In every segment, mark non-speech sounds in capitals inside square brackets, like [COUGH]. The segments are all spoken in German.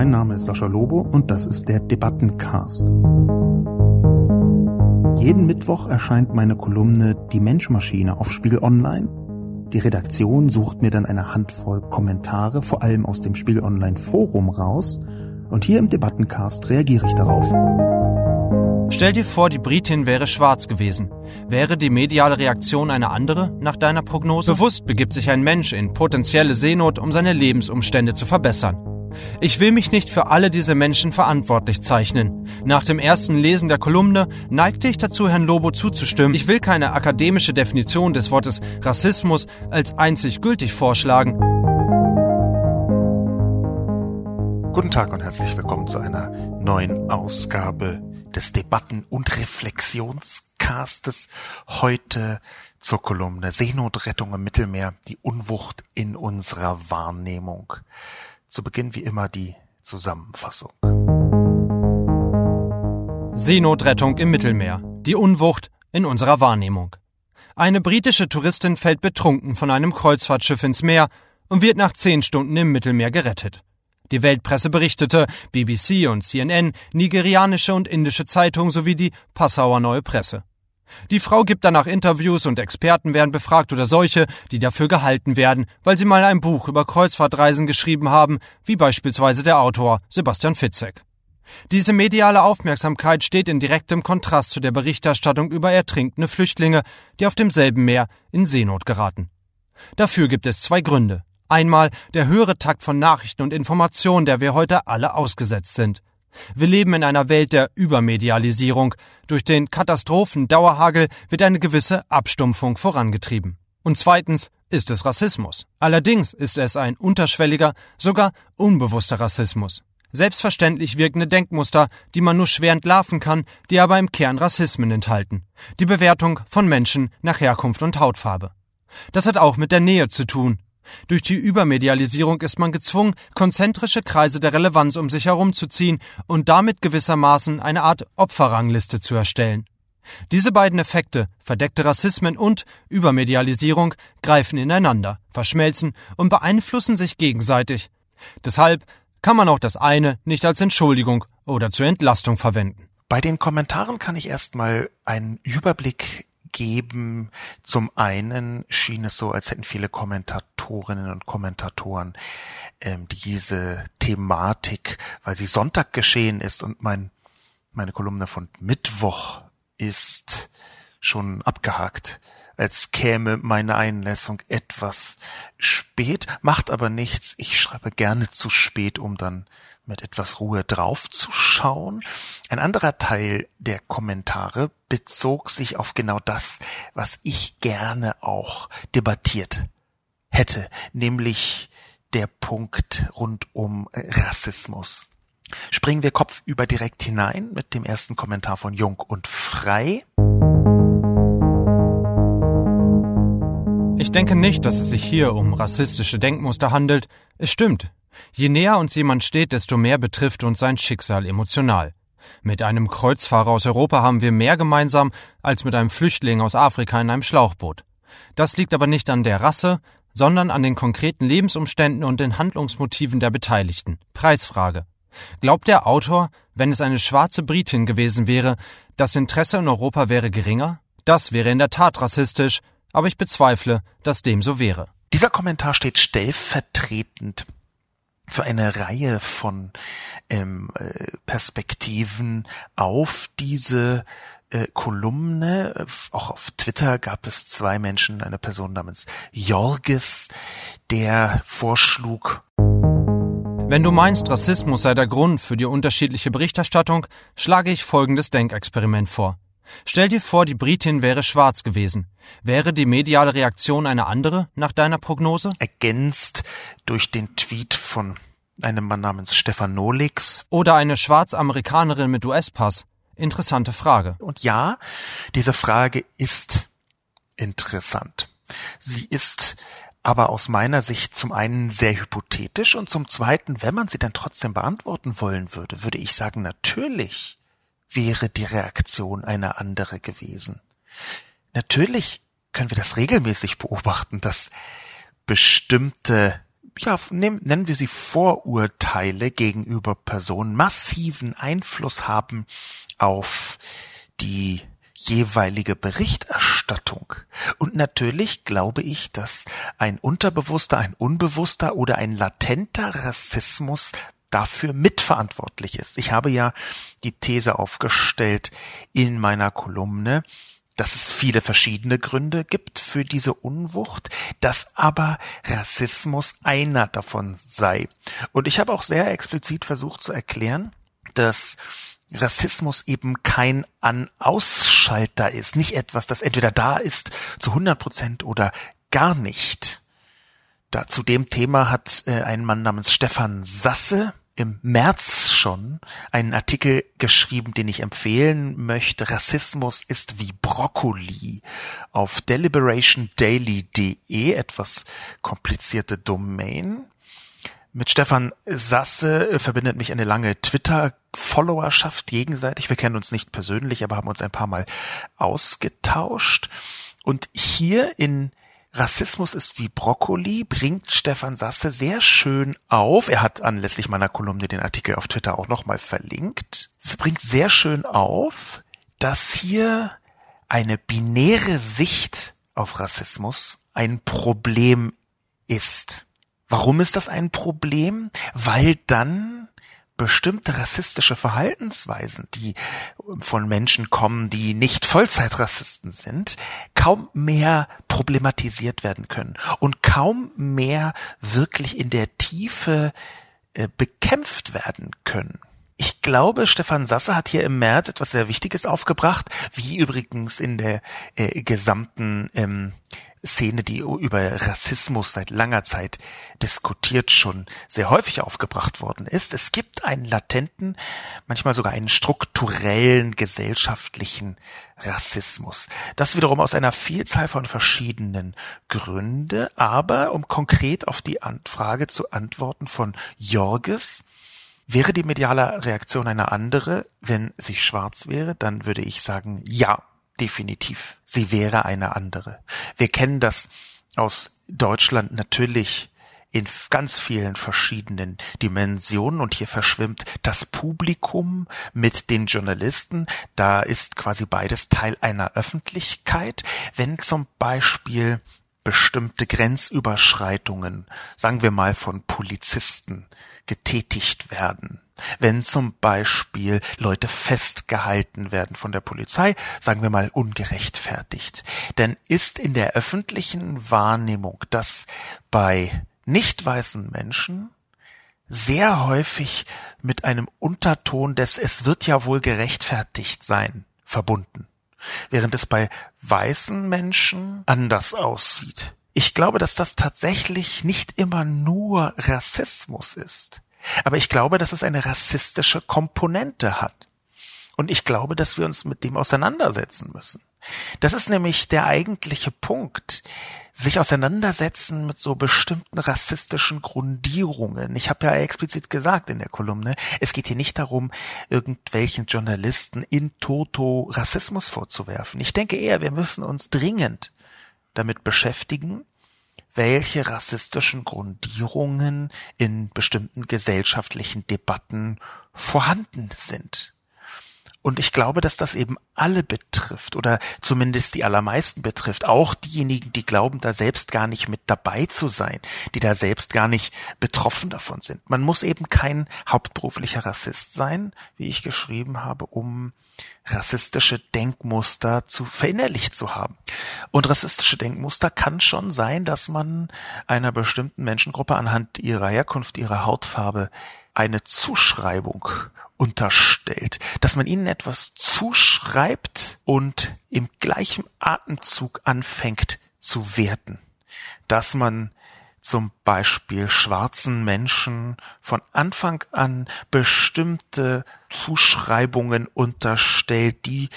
mein Name ist Sascha Lobo und das ist der Debattencast. Jeden Mittwoch erscheint meine Kolumne Die Menschmaschine auf Spiegel Online. Die Redaktion sucht mir dann eine Handvoll Kommentare, vor allem aus dem Spiegel Online Forum raus, und hier im Debattencast reagiere ich darauf. Stell dir vor, die Britin wäre schwarz gewesen. Wäre die mediale Reaktion eine andere nach deiner Prognose? Bewusst begibt sich ein Mensch in potenzielle Seenot, um seine Lebensumstände zu verbessern. Ich will mich nicht für alle diese Menschen verantwortlich zeichnen. Nach dem ersten Lesen der Kolumne neigte ich dazu, Herrn Lobo zuzustimmen. Ich will keine akademische Definition des Wortes Rassismus als einzig gültig vorschlagen. Guten Tag und herzlich willkommen zu einer neuen Ausgabe des Debatten- und Reflexionscastes. Heute zur Kolumne Seenotrettung im Mittelmeer, die Unwucht in unserer Wahrnehmung. Zu Beginn wie immer die Zusammenfassung. Seenotrettung im Mittelmeer. Die Unwucht in unserer Wahrnehmung. Eine britische Touristin fällt betrunken von einem Kreuzfahrtschiff ins Meer und wird nach zehn Stunden im Mittelmeer gerettet. Die Weltpresse berichtete, BBC und CNN, nigerianische und indische Zeitungen sowie die Passauer Neue Presse. Die Frau gibt danach Interviews und Experten werden befragt oder solche, die dafür gehalten werden, weil sie mal ein Buch über Kreuzfahrtreisen geschrieben haben, wie beispielsweise der Autor Sebastian Fitzek. Diese mediale Aufmerksamkeit steht in direktem Kontrast zu der Berichterstattung über ertrinkende Flüchtlinge, die auf demselben Meer in Seenot geraten. Dafür gibt es zwei Gründe. Einmal der höhere Takt von Nachrichten und Informationen, der wir heute alle ausgesetzt sind. Wir leben in einer Welt der Übermedialisierung. Durch den Katastrophen-Dauerhagel wird eine gewisse Abstumpfung vorangetrieben. Und zweitens ist es Rassismus. Allerdings ist es ein unterschwelliger, sogar unbewusster Rassismus. Selbstverständlich wirkende Denkmuster, die man nur schwer entlarven kann, die aber im Kern Rassismen enthalten. Die Bewertung von Menschen nach Herkunft und Hautfarbe. Das hat auch mit der Nähe zu tun, durch die Übermedialisierung ist man gezwungen, konzentrische Kreise der Relevanz um sich herumzuziehen und damit gewissermaßen eine Art Opferrangliste zu erstellen. Diese beiden Effekte, verdeckte Rassismen und Übermedialisierung, greifen ineinander, verschmelzen und beeinflussen sich gegenseitig. Deshalb kann man auch das eine nicht als Entschuldigung oder zur Entlastung verwenden. Bei den Kommentaren kann ich erstmal einen Überblick geben. Zum einen schien es so, als hätten viele Kommentatorinnen und Kommentatoren ähm, diese Thematik, weil sie Sonntag geschehen ist und mein, meine Kolumne von Mittwoch ist schon abgehakt, als käme meine Einlassung etwas spät, macht aber nichts. Ich schreibe gerne zu spät, um dann mit etwas Ruhe draufzuschauen. Ein anderer Teil der Kommentare bezog sich auf genau das, was ich gerne auch debattiert hätte, nämlich der Punkt rund um Rassismus. Springen wir kopfüber direkt hinein mit dem ersten Kommentar von Jung und Frei. Ich denke nicht, dass es sich hier um rassistische Denkmuster handelt. Es stimmt, Je näher uns jemand steht, desto mehr betrifft uns sein Schicksal emotional. Mit einem Kreuzfahrer aus Europa haben wir mehr gemeinsam als mit einem Flüchtling aus Afrika in einem Schlauchboot. Das liegt aber nicht an der Rasse, sondern an den konkreten Lebensumständen und den Handlungsmotiven der Beteiligten. Preisfrage. Glaubt der Autor, wenn es eine schwarze Britin gewesen wäre, das Interesse in Europa wäre geringer? Das wäre in der Tat rassistisch, aber ich bezweifle, dass dem so wäre. Dieser Kommentar steht stellvertretend für eine Reihe von ähm, äh, Perspektiven auf diese äh, Kolumne. Auch auf Twitter gab es zwei Menschen, eine Person namens Jorges, der vorschlug, wenn du meinst, Rassismus sei der Grund für die unterschiedliche Berichterstattung, schlage ich folgendes Denkexperiment vor. Stell dir vor, die Britin wäre schwarz gewesen. Wäre die mediale Reaktion eine andere nach deiner Prognose? Ergänzt durch den Tweet von einem Mann namens Stefan Nolix. Oder eine Schwarzamerikanerin mit US-Pass. Interessante Frage. Und ja, diese Frage ist interessant. Sie ist aber aus meiner Sicht zum einen sehr hypothetisch und zum zweiten, wenn man sie dann trotzdem beantworten wollen würde, würde ich sagen, natürlich wäre die Reaktion eine andere gewesen. Natürlich können wir das regelmäßig beobachten, dass bestimmte ja, nennen wir sie Vorurteile gegenüber Personen massiven Einfluss haben auf die jeweilige Berichterstattung. Und natürlich glaube ich, dass ein unterbewusster, ein unbewusster oder ein latenter Rassismus dafür mitverantwortlich ist. Ich habe ja die These aufgestellt in meiner Kolumne, dass es viele verschiedene Gründe gibt für diese Unwucht, dass aber Rassismus einer davon sei. Und ich habe auch sehr explizit versucht zu erklären, dass Rassismus eben kein An-Ausschalter ist, nicht etwas, das entweder da ist zu 100 Prozent oder gar nicht. Da zu dem Thema hat äh, ein Mann namens Stefan Sasse im März schon einen Artikel geschrieben, den ich empfehlen möchte. Rassismus ist wie Brokkoli auf deliberationdaily.de, etwas komplizierte Domain. Mit Stefan Sasse verbindet mich eine lange Twitter-Followerschaft gegenseitig. Wir kennen uns nicht persönlich, aber haben uns ein paar Mal ausgetauscht. Und hier in Rassismus ist wie Brokkoli bringt Stefan Sasse sehr schön auf. Er hat anlässlich meiner Kolumne den Artikel auf Twitter auch nochmal verlinkt. Es bringt sehr schön auf, dass hier eine binäre Sicht auf Rassismus ein Problem ist. Warum ist das ein Problem? Weil dann bestimmte rassistische Verhaltensweisen, die von Menschen kommen, die nicht Vollzeitrassisten sind, kaum mehr problematisiert werden können und kaum mehr wirklich in der Tiefe äh, bekämpft werden können. Ich glaube, Stefan Sasse hat hier im März etwas sehr Wichtiges aufgebracht, wie übrigens in der äh, gesamten ähm, Szene, die über Rassismus seit langer Zeit diskutiert, schon sehr häufig aufgebracht worden ist. Es gibt einen latenten, manchmal sogar einen strukturellen gesellschaftlichen Rassismus. Das wiederum aus einer Vielzahl von verschiedenen Gründe, aber um konkret auf die Frage zu antworten von Jorges, Wäre die mediale Reaktion eine andere, wenn sie schwarz wäre, dann würde ich sagen, ja, definitiv. Sie wäre eine andere. Wir kennen das aus Deutschland natürlich in ganz vielen verschiedenen Dimensionen und hier verschwimmt das Publikum mit den Journalisten. Da ist quasi beides Teil einer Öffentlichkeit. Wenn zum Beispiel bestimmte Grenzüberschreitungen, sagen wir mal von Polizisten, getätigt werden. Wenn zum Beispiel Leute festgehalten werden von der Polizei, sagen wir mal ungerechtfertigt, dann ist in der öffentlichen Wahrnehmung das bei nicht weißen Menschen sehr häufig mit einem Unterton des Es wird ja wohl gerechtfertigt sein verbunden, während es bei weißen Menschen anders aussieht. Ich glaube, dass das tatsächlich nicht immer nur Rassismus ist. Aber ich glaube, dass es eine rassistische Komponente hat. Und ich glaube, dass wir uns mit dem auseinandersetzen müssen. Das ist nämlich der eigentliche Punkt. Sich auseinandersetzen mit so bestimmten rassistischen Grundierungen. Ich habe ja explizit gesagt in der Kolumne, es geht hier nicht darum, irgendwelchen Journalisten in toto Rassismus vorzuwerfen. Ich denke eher, wir müssen uns dringend damit beschäftigen, welche rassistischen Grundierungen in bestimmten gesellschaftlichen Debatten vorhanden sind. Und ich glaube, dass das eben alle betrifft oder zumindest die allermeisten betrifft. Auch diejenigen, die glauben, da selbst gar nicht mit dabei zu sein, die da selbst gar nicht betroffen davon sind. Man muss eben kein hauptberuflicher Rassist sein, wie ich geschrieben habe, um rassistische Denkmuster zu verinnerlicht zu haben. Und rassistische Denkmuster kann schon sein, dass man einer bestimmten Menschengruppe anhand ihrer Herkunft, ihrer Hautfarbe eine Zuschreibung unterstellt, dass man ihnen etwas zuschreibt und im gleichen Atemzug anfängt zu werten, dass man zum Beispiel schwarzen Menschen von Anfang an bestimmte Zuschreibungen unterstellt, die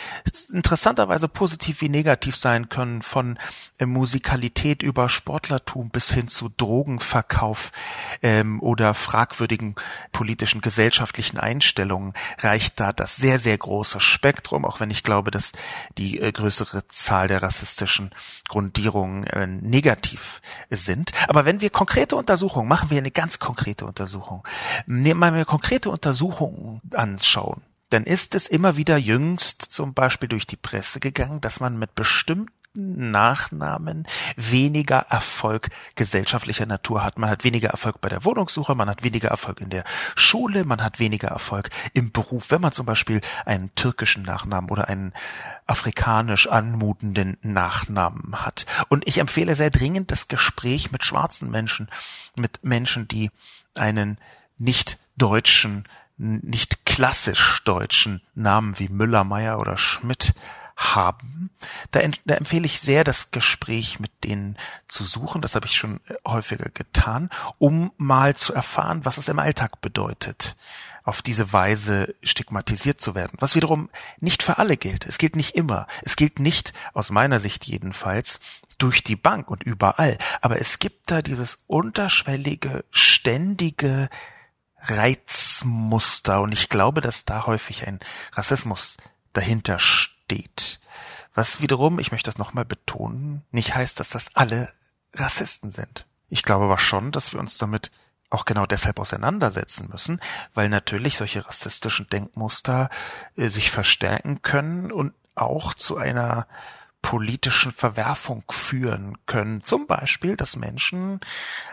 interessanterweise positiv wie negativ sein können, von äh, Musikalität über Sportlertum bis hin zu Drogenverkauf ähm, oder fragwürdigen politischen, gesellschaftlichen Einstellungen reicht da das sehr, sehr große Spektrum, auch wenn ich glaube, dass die äh, größere Zahl der rassistischen Grundierungen äh, negativ sind. Aber wenn wir konkrete Untersuchungen, machen wir eine ganz konkrete Untersuchung, nehmen wir konkrete Untersuchungen anschauen, dann ist es immer wieder jüngst zum Beispiel durch die Presse gegangen, dass man mit bestimmten Nachnamen weniger Erfolg gesellschaftlicher Natur hat. Man hat weniger Erfolg bei der Wohnungssuche, man hat weniger Erfolg in der Schule, man hat weniger Erfolg im Beruf, wenn man zum Beispiel einen türkischen Nachnamen oder einen afrikanisch anmutenden Nachnamen hat. Und ich empfehle sehr dringend das Gespräch mit schwarzen Menschen, mit Menschen, die einen nicht deutschen, nicht klassisch deutschen Namen wie Müller, Meyer oder Schmidt haben. Da, da, empfehle ich sehr, das Gespräch mit denen zu suchen. Das habe ich schon häufiger getan, um mal zu erfahren, was es im Alltag bedeutet, auf diese Weise stigmatisiert zu werden. Was wiederum nicht für alle gilt. Es gilt nicht immer. Es gilt nicht, aus meiner Sicht jedenfalls, durch die Bank und überall. Aber es gibt da dieses unterschwellige, ständige Reizmuster. Und ich glaube, dass da häufig ein Rassismus dahinter steht. Was wiederum, ich möchte das nochmal betonen, nicht heißt, dass das alle Rassisten sind. Ich glaube aber schon, dass wir uns damit auch genau deshalb auseinandersetzen müssen, weil natürlich solche rassistischen Denkmuster äh, sich verstärken können und auch zu einer politischen Verwerfung führen können. Zum Beispiel, dass Menschen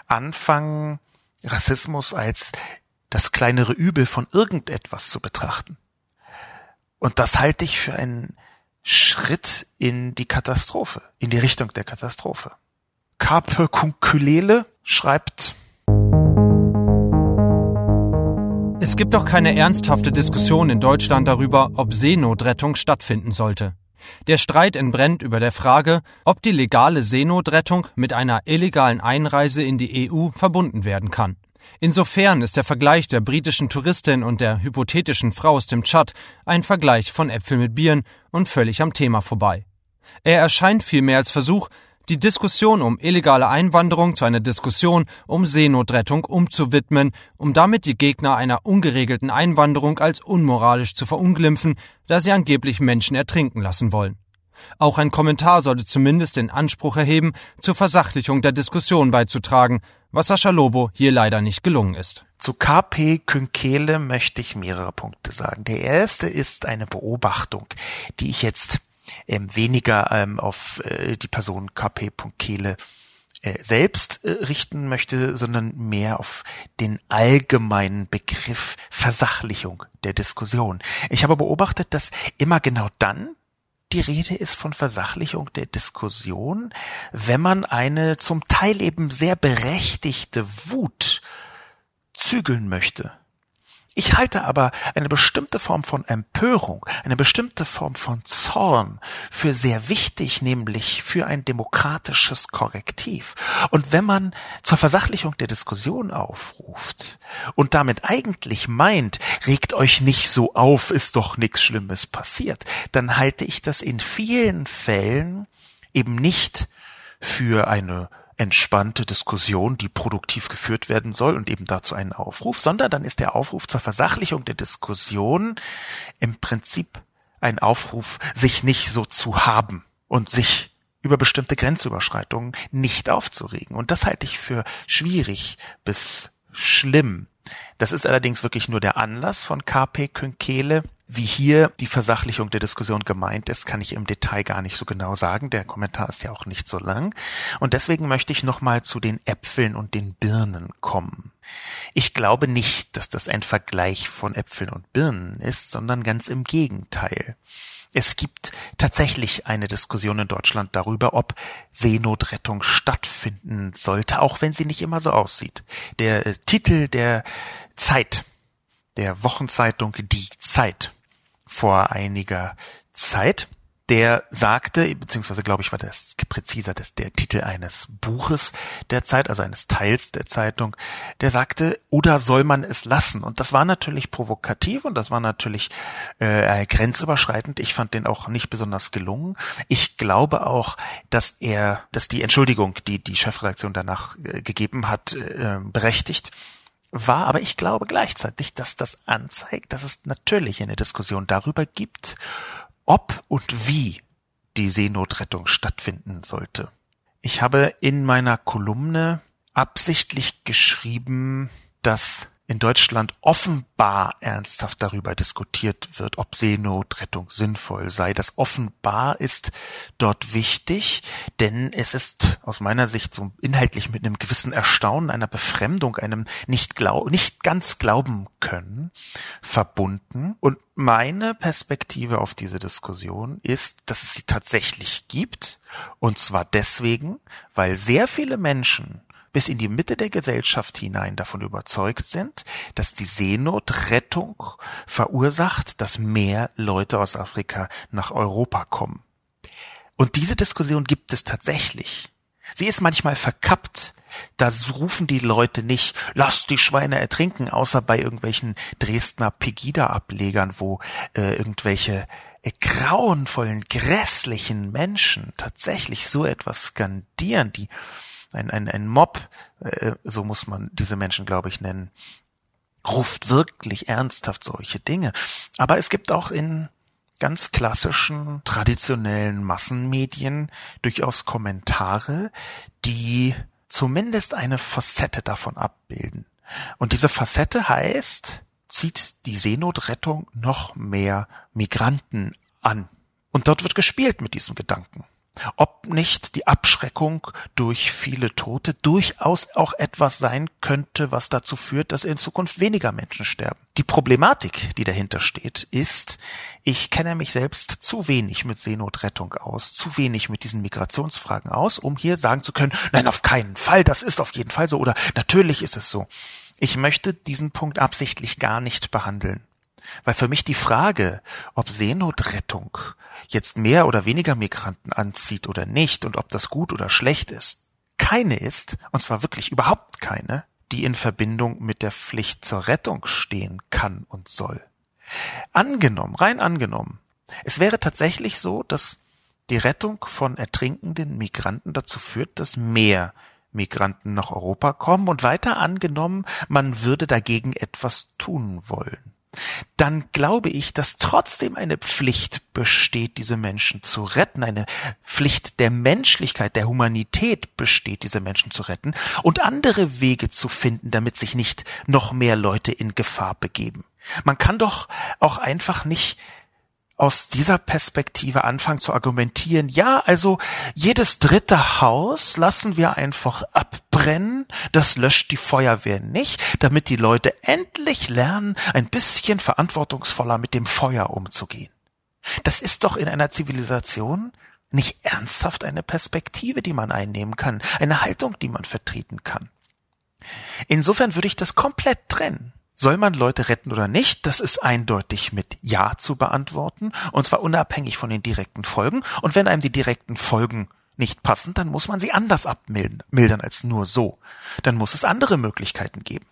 anfangen, Rassismus als das kleinere Übel von irgendetwas zu betrachten. Und das halte ich für einen Schritt in die Katastrophe, in die Richtung der Katastrophe. Carpe Kunkulele schreibt, Es gibt doch keine ernsthafte Diskussion in Deutschland darüber, ob Seenotrettung stattfinden sollte. Der Streit entbrennt über der Frage, ob die legale Seenotrettung mit einer illegalen Einreise in die EU verbunden werden kann. Insofern ist der Vergleich der britischen Touristin und der hypothetischen Frau aus dem Tschad ein Vergleich von Äpfel mit Bieren und völlig am Thema vorbei. Er erscheint vielmehr als Versuch, die Diskussion um illegale Einwanderung zu einer Diskussion um Seenotrettung umzuwidmen, um damit die Gegner einer ungeregelten Einwanderung als unmoralisch zu verunglimpfen, da sie angeblich Menschen ertrinken lassen wollen. Auch ein Kommentar sollte zumindest den Anspruch erheben, zur Versachlichung der Diskussion beizutragen, was Sascha Lobo hier leider nicht gelungen ist. Zu KP Künkele möchte ich mehrere Punkte sagen. Der erste ist eine Beobachtung, die ich jetzt ähm, weniger ähm, auf äh, die Person KP Künkele äh, selbst äh, richten möchte, sondern mehr auf den allgemeinen Begriff Versachlichung der Diskussion. Ich habe beobachtet, dass immer genau dann, die Rede ist von Versachlichung der Diskussion, wenn man eine zum Teil eben sehr berechtigte Wut zügeln möchte. Ich halte aber eine bestimmte Form von Empörung, eine bestimmte Form von Zorn für sehr wichtig, nämlich für ein demokratisches Korrektiv. Und wenn man zur Versachlichung der Diskussion aufruft und damit eigentlich meint, regt euch nicht so auf, ist doch nichts Schlimmes passiert, dann halte ich das in vielen Fällen eben nicht für eine entspannte Diskussion, die produktiv geführt werden soll und eben dazu einen Aufruf, sondern dann ist der Aufruf zur Versachlichung der Diskussion im Prinzip ein Aufruf, sich nicht so zu haben und sich über bestimmte Grenzüberschreitungen nicht aufzuregen. Und das halte ich für schwierig bis schlimm. Das ist allerdings wirklich nur der Anlass von KP Künkele, wie hier die Versachlichung der Diskussion gemeint ist, kann ich im Detail gar nicht so genau sagen. Der Kommentar ist ja auch nicht so lang. Und deswegen möchte ich nochmal zu den Äpfeln und den Birnen kommen. Ich glaube nicht, dass das ein Vergleich von Äpfeln und Birnen ist, sondern ganz im Gegenteil. Es gibt tatsächlich eine Diskussion in Deutschland darüber, ob Seenotrettung stattfinden sollte, auch wenn sie nicht immer so aussieht. Der äh, Titel der Zeit, der Wochenzeitung Die Zeit vor einiger Zeit, der sagte, beziehungsweise glaube ich war das präziser das der Titel eines Buches der Zeit, also eines Teils der Zeitung, der sagte, oder soll man es lassen? Und das war natürlich provokativ und das war natürlich äh, grenzüberschreitend. Ich fand den auch nicht besonders gelungen. Ich glaube auch, dass er, dass die Entschuldigung, die die Chefredaktion danach äh, gegeben hat, äh, berechtigt war, aber ich glaube gleichzeitig, dass das anzeigt, dass es natürlich eine Diskussion darüber gibt, ob und wie die Seenotrettung stattfinden sollte. Ich habe in meiner Kolumne absichtlich geschrieben, dass in Deutschland offenbar ernsthaft darüber diskutiert wird, ob Seenotrettung sinnvoll sei. Das offenbar ist dort wichtig, denn es ist aus meiner Sicht so inhaltlich mit einem gewissen Erstaunen, einer Befremdung, einem nicht glaub, nicht ganz glauben können verbunden. Und meine Perspektive auf diese Diskussion ist, dass es sie tatsächlich gibt. Und zwar deswegen, weil sehr viele Menschen bis in die Mitte der Gesellschaft hinein davon überzeugt sind, dass die Seenotrettung verursacht, dass mehr Leute aus Afrika nach Europa kommen. Und diese Diskussion gibt es tatsächlich. Sie ist manchmal verkappt. Da rufen die Leute nicht, lasst die Schweine ertrinken, außer bei irgendwelchen Dresdner Pegida-Ablegern, wo äh, irgendwelche äh, grauenvollen, grässlichen Menschen tatsächlich so etwas skandieren, die ein, ein, ein Mob, äh, so muss man diese Menschen, glaube ich, nennen, ruft wirklich ernsthaft solche Dinge. Aber es gibt auch in ganz klassischen, traditionellen Massenmedien durchaus Kommentare, die zumindest eine Facette davon abbilden. Und diese Facette heißt, zieht die Seenotrettung noch mehr Migranten an. Und dort wird gespielt mit diesem Gedanken ob nicht die Abschreckung durch viele Tote durchaus auch etwas sein könnte, was dazu führt, dass in Zukunft weniger Menschen sterben. Die Problematik, die dahinter steht, ist, ich kenne mich selbst zu wenig mit Seenotrettung aus, zu wenig mit diesen Migrationsfragen aus, um hier sagen zu können, nein, auf keinen Fall, das ist auf jeden Fall so oder natürlich ist es so. Ich möchte diesen Punkt absichtlich gar nicht behandeln. Weil für mich die Frage, ob Seenotrettung jetzt mehr oder weniger Migranten anzieht oder nicht und ob das gut oder schlecht ist, keine ist, und zwar wirklich überhaupt keine, die in Verbindung mit der Pflicht zur Rettung stehen kann und soll. Angenommen, rein angenommen, es wäre tatsächlich so, dass die Rettung von ertrinkenden Migranten dazu führt, dass mehr Migranten nach Europa kommen und weiter angenommen, man würde dagegen etwas tun wollen dann glaube ich, dass trotzdem eine Pflicht besteht, diese Menschen zu retten, eine Pflicht der Menschlichkeit, der Humanität besteht, diese Menschen zu retten und andere Wege zu finden, damit sich nicht noch mehr Leute in Gefahr begeben. Man kann doch auch einfach nicht aus dieser Perspektive anfangen zu argumentieren, ja, also jedes dritte Haus lassen wir einfach abbrennen, das löscht die Feuerwehr nicht, damit die Leute endlich lernen, ein bisschen verantwortungsvoller mit dem Feuer umzugehen. Das ist doch in einer Zivilisation nicht ernsthaft eine Perspektive, die man einnehmen kann, eine Haltung, die man vertreten kann. Insofern würde ich das komplett trennen. Soll man Leute retten oder nicht? Das ist eindeutig mit Ja zu beantworten, und zwar unabhängig von den direkten Folgen. Und wenn einem die direkten Folgen nicht passen, dann muss man sie anders abmildern als nur so. Dann muss es andere Möglichkeiten geben.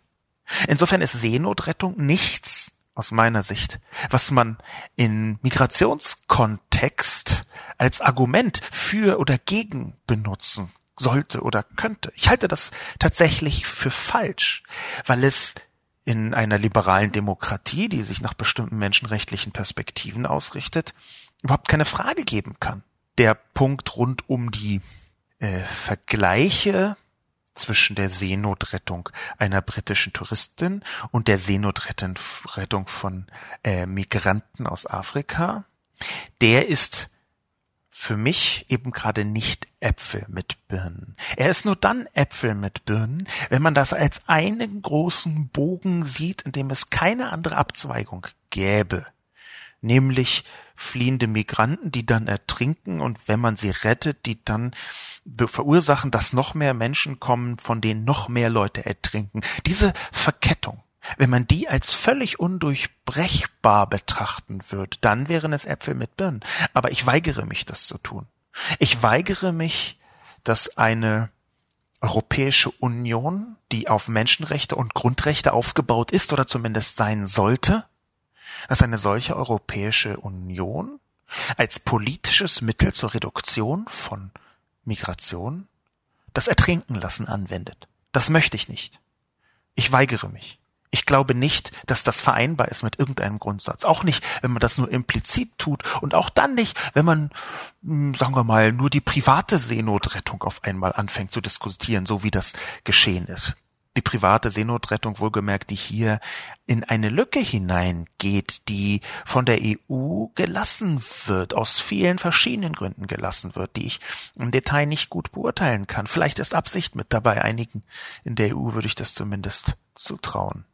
Insofern ist Seenotrettung nichts aus meiner Sicht, was man in Migrationskontext als Argument für oder gegen benutzen sollte oder könnte. Ich halte das tatsächlich für falsch, weil es in einer liberalen Demokratie, die sich nach bestimmten menschenrechtlichen Perspektiven ausrichtet, überhaupt keine Frage geben kann. Der Punkt rund um die äh, Vergleiche zwischen der Seenotrettung einer britischen Touristin und der Seenotrettung von äh, Migranten aus Afrika, der ist für mich eben gerade nicht Äpfel mit Birnen. Er ist nur dann Äpfel mit Birnen, wenn man das als einen großen Bogen sieht, in dem es keine andere Abzweigung gäbe. Nämlich fliehende Migranten, die dann ertrinken und wenn man sie rettet, die dann verursachen, dass noch mehr Menschen kommen, von denen noch mehr Leute ertrinken. Diese Verkettung Wenn man die als völlig undurchbrechbar betrachten würde, dann wären es Äpfel mit Birnen. Aber ich weigere mich, das zu tun. Ich weigere mich, dass eine Europäische Union, die auf Menschenrechte und Grundrechte aufgebaut ist oder zumindest sein sollte, dass eine solche Europäische Union als politisches Mittel zur Reduktion von Migration das Ertrinken lassen anwendet. Das möchte ich nicht. Ich weigere mich. Ich glaube nicht, dass das vereinbar ist mit irgendeinem Grundsatz. Auch nicht, wenn man das nur implizit tut und auch dann nicht, wenn man, hm, sagen wir mal, nur die private Seenotrettung auf einmal anfängt zu diskutieren, so wie das geschehen ist. Die private Seenotrettung wohlgemerkt, die hier in eine Lücke hineingeht, die von der EU gelassen wird, aus vielen verschiedenen Gründen gelassen wird, die ich im Detail nicht gut beurteilen kann. Vielleicht ist Absicht mit dabei. Einigen in der EU würde ich das zumindest zutrauen.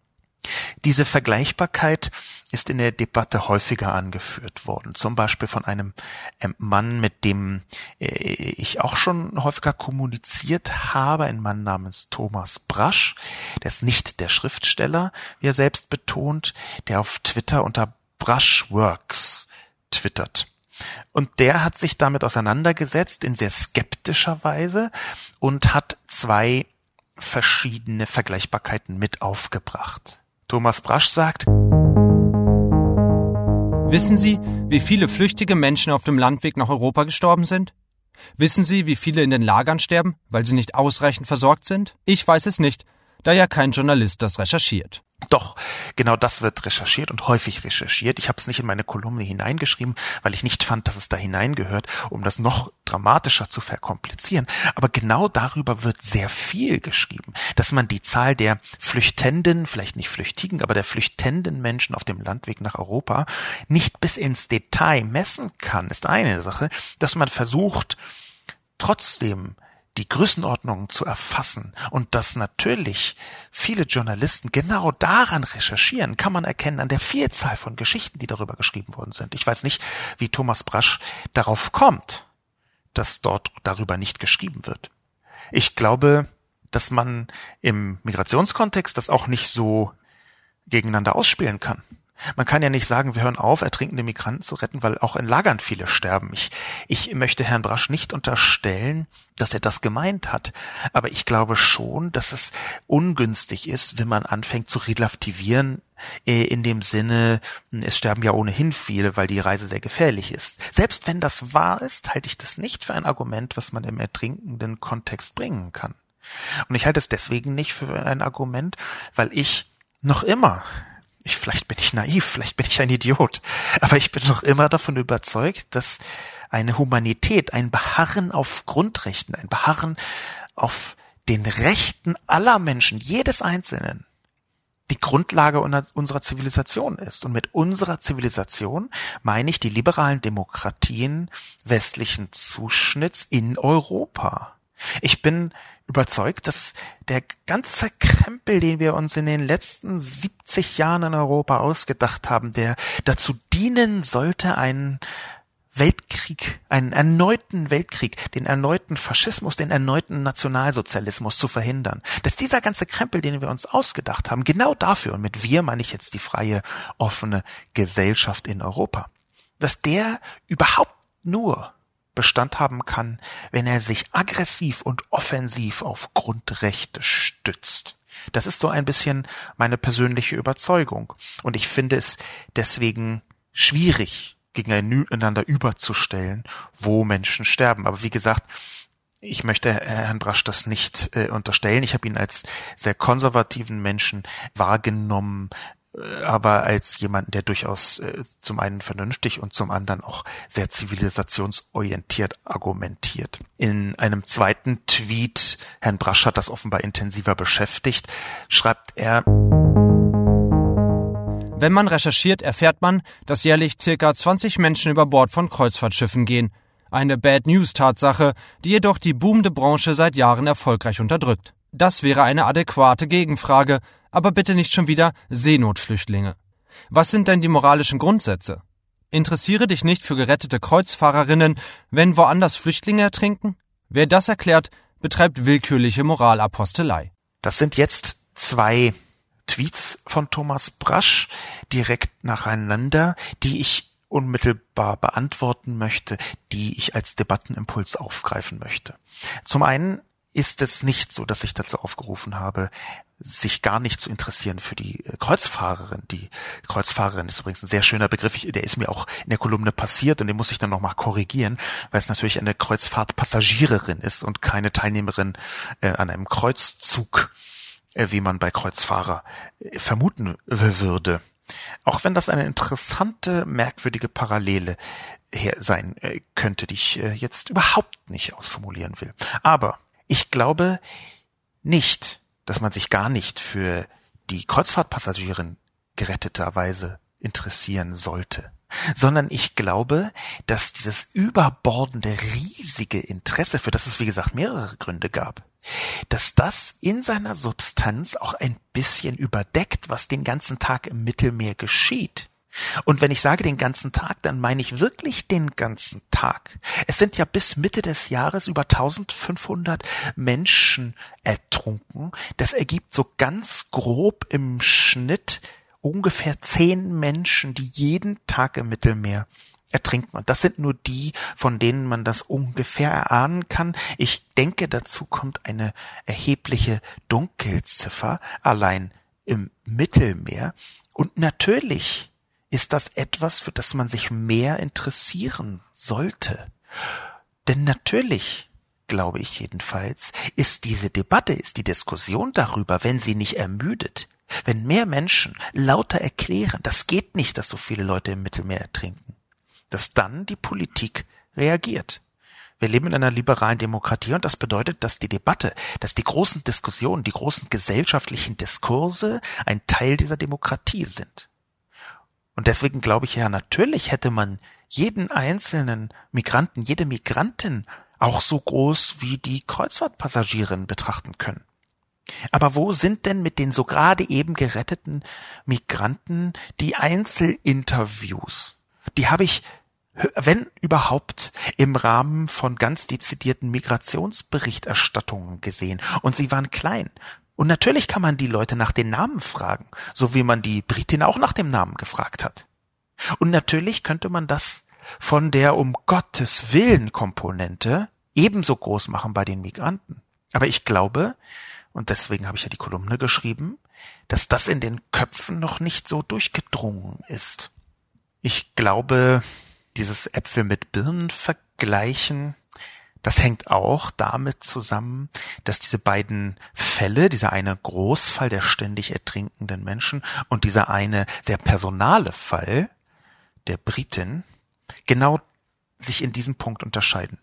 Diese Vergleichbarkeit ist in der Debatte häufiger angeführt worden, zum Beispiel von einem ähm, Mann, mit dem äh, ich auch schon häufiger kommuniziert habe, ein Mann namens Thomas Brasch, der ist nicht der Schriftsteller, wie er selbst betont, der auf Twitter unter Brushworks twittert. Und der hat sich damit auseinandergesetzt in sehr skeptischer Weise und hat zwei verschiedene Vergleichbarkeiten mit aufgebracht. Thomas Brasch sagt, Wissen Sie, wie viele flüchtige Menschen auf dem Landweg nach Europa gestorben sind? Wissen Sie, wie viele in den Lagern sterben, weil sie nicht ausreichend versorgt sind? Ich weiß es nicht, da ja kein Journalist das recherchiert. Doch, genau das wird recherchiert und häufig recherchiert. Ich habe es nicht in meine Kolumne hineingeschrieben, weil ich nicht fand, dass es da hineingehört, um das noch dramatischer zu verkomplizieren. Aber genau darüber wird sehr viel geschrieben, dass man die Zahl der Flüchtenden, vielleicht nicht Flüchtigen, aber der flüchtenden Menschen auf dem Landweg nach Europa nicht bis ins Detail messen kann, ist eine Sache, dass man versucht, trotzdem die Größenordnung zu erfassen und dass natürlich viele Journalisten genau daran recherchieren, kann man erkennen an der Vielzahl von Geschichten, die darüber geschrieben worden sind. Ich weiß nicht, wie Thomas Brasch darauf kommt, dass dort darüber nicht geschrieben wird. Ich glaube, dass man im Migrationskontext das auch nicht so gegeneinander ausspielen kann. Man kann ja nicht sagen, wir hören auf, ertrinkende Migranten zu retten, weil auch in Lagern viele sterben. Ich, ich möchte Herrn Brasch nicht unterstellen, dass er das gemeint hat. Aber ich glaube schon, dass es ungünstig ist, wenn man anfängt zu relativieren, äh, in dem Sinne, es sterben ja ohnehin viele, weil die Reise sehr gefährlich ist. Selbst wenn das wahr ist, halte ich das nicht für ein Argument, was man im ertrinkenden Kontext bringen kann. Und ich halte es deswegen nicht für ein Argument, weil ich noch immer ich, vielleicht bin ich naiv, vielleicht bin ich ein Idiot, aber ich bin noch immer davon überzeugt, dass eine Humanität, ein Beharren auf Grundrechten, ein Beharren auf den Rechten aller Menschen, jedes Einzelnen, die Grundlage unserer Zivilisation ist. Und mit unserer Zivilisation meine ich die liberalen Demokratien westlichen Zuschnitts in Europa. Ich bin überzeugt, dass der ganze Krempel, den wir uns in den letzten 70 Jahren in Europa ausgedacht haben, der dazu dienen sollte, einen Weltkrieg, einen erneuten Weltkrieg, den erneuten Faschismus, den erneuten Nationalsozialismus zu verhindern. Dass dieser ganze Krempel, den wir uns ausgedacht haben, genau dafür, und mit wir meine ich jetzt die freie, offene Gesellschaft in Europa, dass der überhaupt nur Bestand haben kann, wenn er sich aggressiv und offensiv auf Grundrechte stützt. Das ist so ein bisschen meine persönliche Überzeugung. Und ich finde es deswegen schwierig, gegeneinander überzustellen, wo Menschen sterben. Aber wie gesagt, ich möchte Herrn Brasch das nicht äh, unterstellen. Ich habe ihn als sehr konservativen Menschen wahrgenommen, aber als jemanden, der durchaus äh, zum einen vernünftig und zum anderen auch sehr zivilisationsorientiert argumentiert. In einem zweiten Tweet, Herrn Brasch hat das offenbar intensiver beschäftigt, schreibt er, wenn man recherchiert, erfährt man, dass jährlich circa 20 Menschen über Bord von Kreuzfahrtschiffen gehen. Eine Bad News Tatsache, die jedoch die boomende Branche seit Jahren erfolgreich unterdrückt. Das wäre eine adäquate Gegenfrage, aber bitte nicht schon wieder Seenotflüchtlinge. Was sind denn die moralischen Grundsätze? Interessiere dich nicht für gerettete Kreuzfahrerinnen, wenn woanders Flüchtlinge ertrinken? Wer das erklärt, betreibt willkürliche Moralapostelei. Das sind jetzt zwei Tweets von Thomas Brasch direkt nacheinander, die ich unmittelbar beantworten möchte, die ich als Debattenimpuls aufgreifen möchte. Zum einen ist es nicht so, dass ich dazu aufgerufen habe, sich gar nicht zu interessieren für die äh, Kreuzfahrerin. Die Kreuzfahrerin ist übrigens ein sehr schöner Begriff, der ist mir auch in der Kolumne passiert und den muss ich dann nochmal korrigieren, weil es natürlich eine Kreuzfahrtpassagiererin ist und keine Teilnehmerin äh, an einem Kreuzzug, äh, wie man bei Kreuzfahrer vermuten würde. Auch wenn das eine interessante, merkwürdige Parallele sein könnte, die ich jetzt überhaupt nicht ausformulieren will. Aber ich glaube nicht, dass man sich gar nicht für die Kreuzfahrtpassagierin geretteterweise interessieren sollte, sondern ich glaube, dass dieses überbordende, riesige Interesse, für das es wie gesagt mehrere Gründe gab, dass das in seiner Substanz auch ein bisschen überdeckt, was den ganzen Tag im Mittelmeer geschieht. Und wenn ich sage den ganzen Tag, dann meine ich wirklich den ganzen Tag. Es sind ja bis Mitte des Jahres über 1500 Menschen ertrunken. Das ergibt so ganz grob im Schnitt ungefähr zehn Menschen, die jeden Tag im Mittelmeer ertrinken. Und das sind nur die, von denen man das ungefähr erahnen kann. Ich denke, dazu kommt eine erhebliche Dunkelziffer allein im Mittelmeer. Und natürlich ist das etwas, für das man sich mehr interessieren sollte. Denn natürlich, glaube ich jedenfalls, ist diese Debatte, ist die Diskussion darüber, wenn sie nicht ermüdet, wenn mehr Menschen lauter erklären, das geht nicht, dass so viele Leute im Mittelmeer ertrinken, dass dann die Politik reagiert. Wir leben in einer liberalen Demokratie und das bedeutet, dass die Debatte, dass die großen Diskussionen, die großen gesellschaftlichen Diskurse ein Teil dieser Demokratie sind. Und deswegen glaube ich ja, natürlich hätte man jeden einzelnen Migranten, jede Migrantin auch so groß wie die Kreuzfahrtpassagierin betrachten können. Aber wo sind denn mit den so gerade eben geretteten Migranten die Einzelinterviews? Die habe ich, wenn überhaupt, im Rahmen von ganz dezidierten Migrationsberichterstattungen gesehen. Und sie waren klein. Und natürlich kann man die Leute nach den Namen fragen, so wie man die Britin auch nach dem Namen gefragt hat. Und natürlich könnte man das von der um Gottes Willen Komponente ebenso groß machen bei den Migranten. Aber ich glaube, und deswegen habe ich ja die Kolumne geschrieben, dass das in den Köpfen noch nicht so durchgedrungen ist. Ich glaube, dieses Äpfel mit Birnen vergleichen das hängt auch damit zusammen, dass diese beiden Fälle, dieser eine Großfall der ständig ertrinkenden Menschen und dieser eine sehr personale Fall der Britin genau sich in diesem Punkt unterscheiden.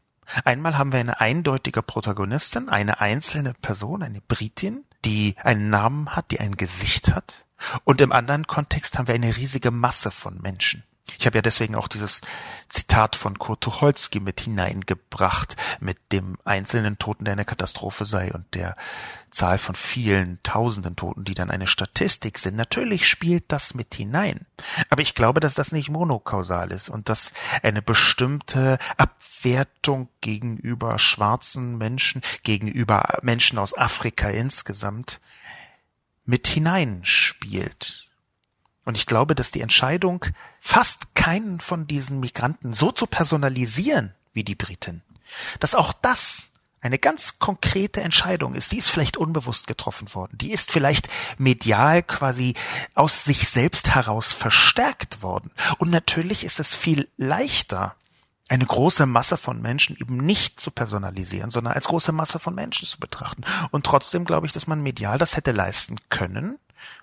Einmal haben wir eine eindeutige Protagonistin, eine einzelne Person, eine Britin, die einen Namen hat, die ein Gesicht hat. Und im anderen Kontext haben wir eine riesige Masse von Menschen. Ich habe ja deswegen auch dieses Zitat von Kurt Tucholsky mit hineingebracht, mit dem einzelnen Toten, der eine Katastrophe sei und der Zahl von vielen tausenden Toten, die dann eine Statistik sind. Natürlich spielt das mit hinein. Aber ich glaube, dass das nicht monokausal ist und dass eine bestimmte Abwertung gegenüber schwarzen Menschen, gegenüber Menschen aus Afrika insgesamt mit hineinspielt. Und ich glaube, dass die Entscheidung, fast keinen von diesen Migranten so zu personalisieren wie die Briten, dass auch das eine ganz konkrete Entscheidung ist, die ist vielleicht unbewusst getroffen worden, die ist vielleicht medial quasi aus sich selbst heraus verstärkt worden. Und natürlich ist es viel leichter, eine große Masse von Menschen eben nicht zu personalisieren, sondern als große Masse von Menschen zu betrachten. Und trotzdem glaube ich, dass man medial das hätte leisten können,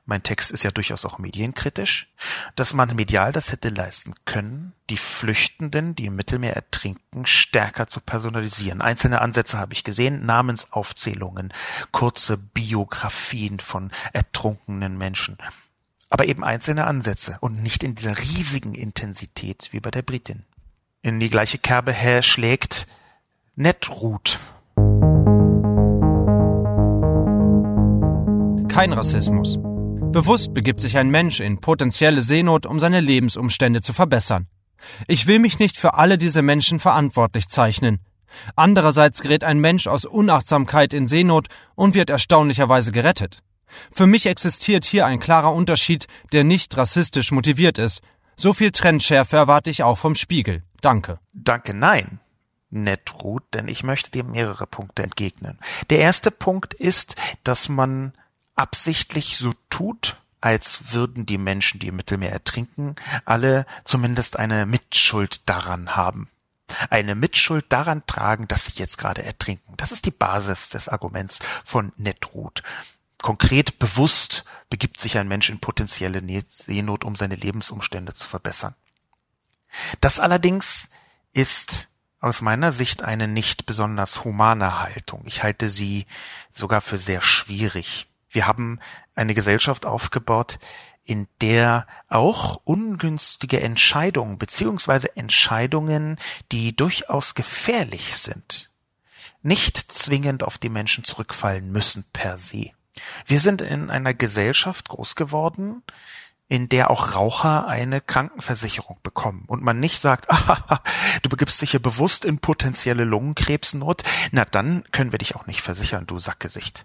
mein Text ist ja durchaus auch medienkritisch, dass man medial das hätte leisten können, die Flüchtenden, die im Mittelmeer ertrinken, stärker zu personalisieren. Einzelne Ansätze habe ich gesehen, Namensaufzählungen, kurze Biografien von ertrunkenen Menschen. Aber eben einzelne Ansätze und nicht in dieser riesigen Intensität wie bei der Britin. In die gleiche Kerbe her schlägt Netrut. Kein Rassismus. Bewusst begibt sich ein Mensch in potenzielle Seenot, um seine Lebensumstände zu verbessern. Ich will mich nicht für alle diese Menschen verantwortlich zeichnen. Andererseits gerät ein Mensch aus Unachtsamkeit in Seenot und wird erstaunlicherweise gerettet. Für mich existiert hier ein klarer Unterschied, der nicht rassistisch motiviert ist. So viel Trendschärfe erwarte ich auch vom Spiegel. Danke. Danke, nein. Nett, Ruth, denn ich möchte dir mehrere Punkte entgegnen. Der erste Punkt ist, dass man absichtlich so tut, als würden die Menschen, die im Mittelmeer ertrinken, alle zumindest eine Mitschuld daran haben. Eine Mitschuld daran tragen, dass sie jetzt gerade ertrinken. Das ist die Basis des Arguments von Netrut. Konkret bewusst begibt sich ein Mensch in potenzielle Seenot, um seine Lebensumstände zu verbessern. Das allerdings ist aus meiner Sicht eine nicht besonders humane Haltung. Ich halte sie sogar für sehr schwierig. Wir haben eine Gesellschaft aufgebaut, in der auch ungünstige Entscheidungen beziehungsweise Entscheidungen, die durchaus gefährlich sind, nicht zwingend auf die Menschen zurückfallen müssen per se. Wir sind in einer Gesellschaft groß geworden, in der auch Raucher eine Krankenversicherung bekommen und man nicht sagt, [LAUGHS] ah, du begibst dich hier bewusst in potenzielle Lungenkrebsnot, na dann können wir dich auch nicht versichern, du Sackgesicht.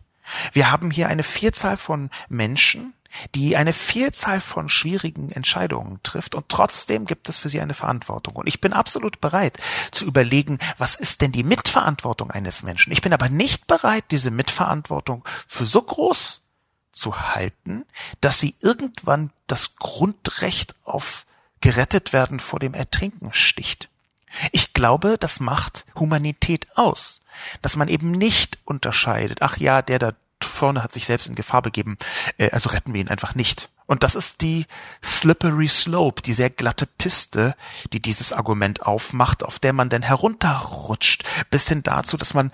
Wir haben hier eine Vielzahl von Menschen, die eine Vielzahl von schwierigen Entscheidungen trifft und trotzdem gibt es für sie eine Verantwortung. Und ich bin absolut bereit zu überlegen, was ist denn die Mitverantwortung eines Menschen? Ich bin aber nicht bereit, diese Mitverantwortung für so groß zu halten, dass sie irgendwann das Grundrecht auf gerettet werden vor dem Ertrinken sticht. Ich glaube, das macht Humanität aus, dass man eben nicht unterscheidet, ach ja, der da vorne hat sich selbst in Gefahr begeben, äh, also retten wir ihn einfach nicht. Und das ist die slippery slope, die sehr glatte Piste, die dieses Argument aufmacht, auf der man dann herunterrutscht, bis hin dazu, dass man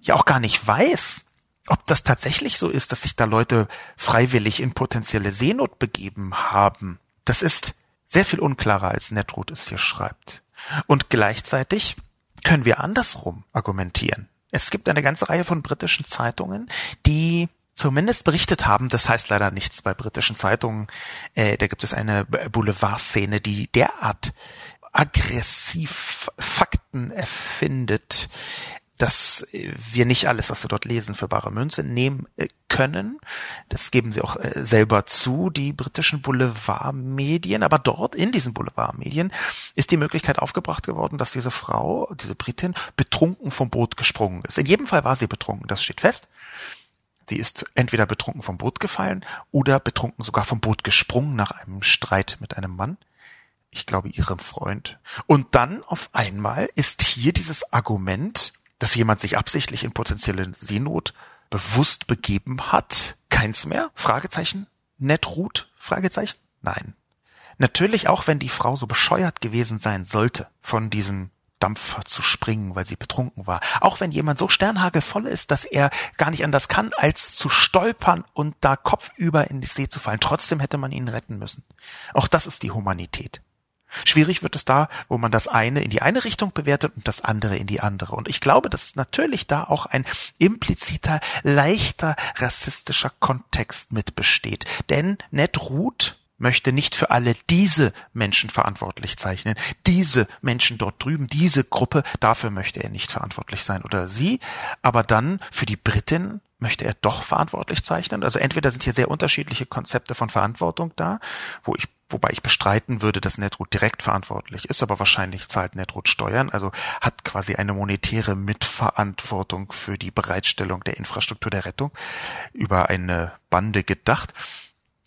ja auch gar nicht weiß, ob das tatsächlich so ist, dass sich da Leute freiwillig in potenzielle Seenot begeben haben. Das ist sehr viel unklarer, als Netrut es hier schreibt. Und gleichzeitig können wir andersrum argumentieren. Es gibt eine ganze Reihe von britischen Zeitungen, die zumindest berichtet haben, das heißt leider nichts bei britischen Zeitungen, äh, da gibt es eine Boulevardszene, die derart aggressiv Fakten erfindet, dass wir nicht alles, was wir dort lesen, für bare Münze nehmen äh, können. Das geben sie auch äh, selber zu, die britischen Boulevardmedien. Aber dort, in diesen Boulevardmedien, ist die Möglichkeit aufgebracht geworden, dass diese Frau, diese Britin, betrunken vom Boot gesprungen ist. In jedem Fall war sie betrunken, das steht fest. Sie ist entweder betrunken vom Boot gefallen oder betrunken sogar vom Boot gesprungen nach einem Streit mit einem Mann ich glaube, ihrem Freund. Und dann auf einmal ist hier dieses Argument, dass jemand sich absichtlich in potenzielle Seenot bewusst begeben hat? Keins mehr? Fragezeichen? Netrut? Fragezeichen? Nein. Natürlich auch, wenn die Frau so bescheuert gewesen sein sollte, von diesem Dampfer zu springen, weil sie betrunken war. Auch wenn jemand so sternhagelvoll ist, dass er gar nicht anders kann, als zu stolpern und da kopfüber in die See zu fallen. Trotzdem hätte man ihn retten müssen. Auch das ist die Humanität. Schwierig wird es da, wo man das eine in die eine Richtung bewertet und das andere in die andere. Und ich glaube, dass natürlich da auch ein impliziter, leichter rassistischer Kontext mit besteht. Denn Ned Ruth möchte nicht für alle diese Menschen verantwortlich zeichnen. Diese Menschen dort drüben, diese Gruppe, dafür möchte er nicht verantwortlich sein oder sie. Aber dann für die Britin möchte er doch verantwortlich zeichnen. Also entweder sind hier sehr unterschiedliche Konzepte von Verantwortung da, wo ich wobei ich bestreiten würde, dass Netrut direkt verantwortlich ist, aber wahrscheinlich zahlt Netrut Steuern, also hat quasi eine monetäre Mitverantwortung für die Bereitstellung der Infrastruktur der Rettung über eine Bande gedacht.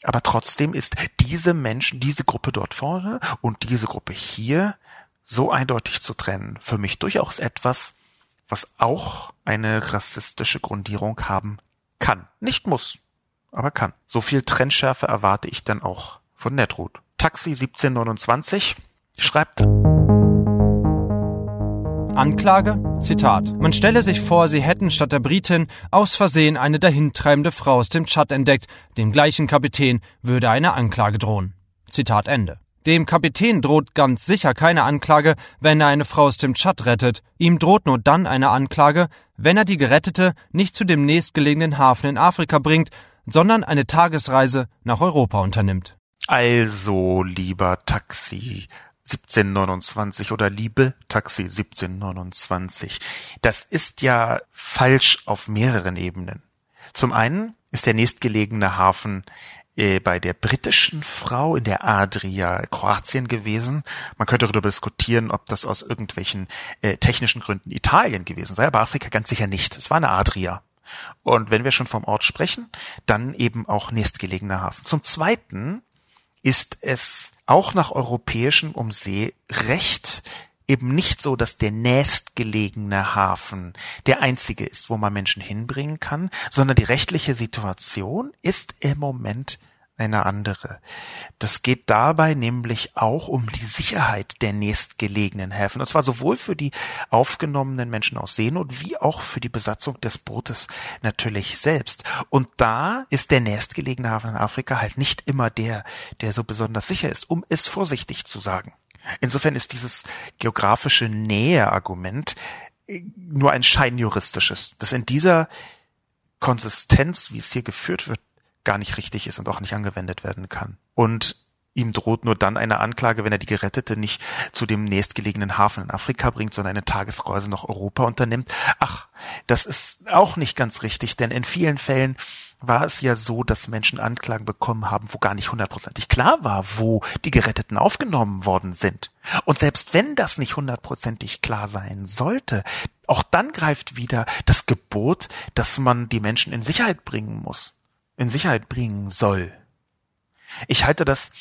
Aber trotzdem ist diese Menschen, diese Gruppe dort vorne und diese Gruppe hier so eindeutig zu trennen, für mich durchaus etwas, was auch eine rassistische Grundierung haben kann. Nicht muss, aber kann. So viel Trennschärfe erwarte ich dann auch von Netrut. Taxi 1729 schreibt Anklage? Zitat. Man stelle sich vor, sie hätten statt der Britin aus Versehen eine dahintreibende Frau aus dem Tschad entdeckt. Dem gleichen Kapitän würde eine Anklage drohen. Zitat Ende. Dem Kapitän droht ganz sicher keine Anklage, wenn er eine Frau aus dem Tschad rettet. Ihm droht nur dann eine Anklage, wenn er die Gerettete nicht zu dem nächstgelegenen Hafen in Afrika bringt, sondern eine Tagesreise nach Europa unternimmt. Also, lieber Taxi 1729 oder liebe Taxi 1729, das ist ja falsch auf mehreren Ebenen. Zum einen ist der nächstgelegene Hafen äh, bei der britischen Frau in der Adria Kroatien gewesen. Man könnte darüber diskutieren, ob das aus irgendwelchen äh, technischen Gründen Italien gewesen sei, aber Afrika ganz sicher nicht. Es war eine Adria. Und wenn wir schon vom Ort sprechen, dann eben auch nächstgelegener Hafen. Zum Zweiten ist es auch nach europäischem Umseerecht eben nicht so, dass der nächstgelegene Hafen der einzige ist, wo man Menschen hinbringen kann, sondern die rechtliche Situation ist im Moment eine andere. Das geht dabei nämlich auch um die Sicherheit der nächstgelegenen Häfen. Und zwar sowohl für die aufgenommenen Menschen aus Seenot wie auch für die Besatzung des Bootes natürlich selbst. Und da ist der nächstgelegene Hafen in Afrika halt nicht immer der, der so besonders sicher ist, um es vorsichtig zu sagen. Insofern ist dieses geografische Nähe-Argument äh, nur ein scheinjuristisches, das in dieser Konsistenz, wie es hier geführt wird, gar nicht richtig ist und auch nicht angewendet werden kann. Und ihm droht nur dann eine Anklage, wenn er die Gerettete nicht zu dem nächstgelegenen Hafen in Afrika bringt, sondern eine Tagesreise nach Europa unternimmt. Ach, das ist auch nicht ganz richtig, denn in vielen Fällen war es ja so, dass Menschen Anklagen bekommen haben, wo gar nicht hundertprozentig klar war, wo die Geretteten aufgenommen worden sind. Und selbst wenn das nicht hundertprozentig klar sein sollte, auch dann greift wieder das Gebot, dass man die Menschen in Sicherheit bringen muss, in Sicherheit bringen soll. Ich halte das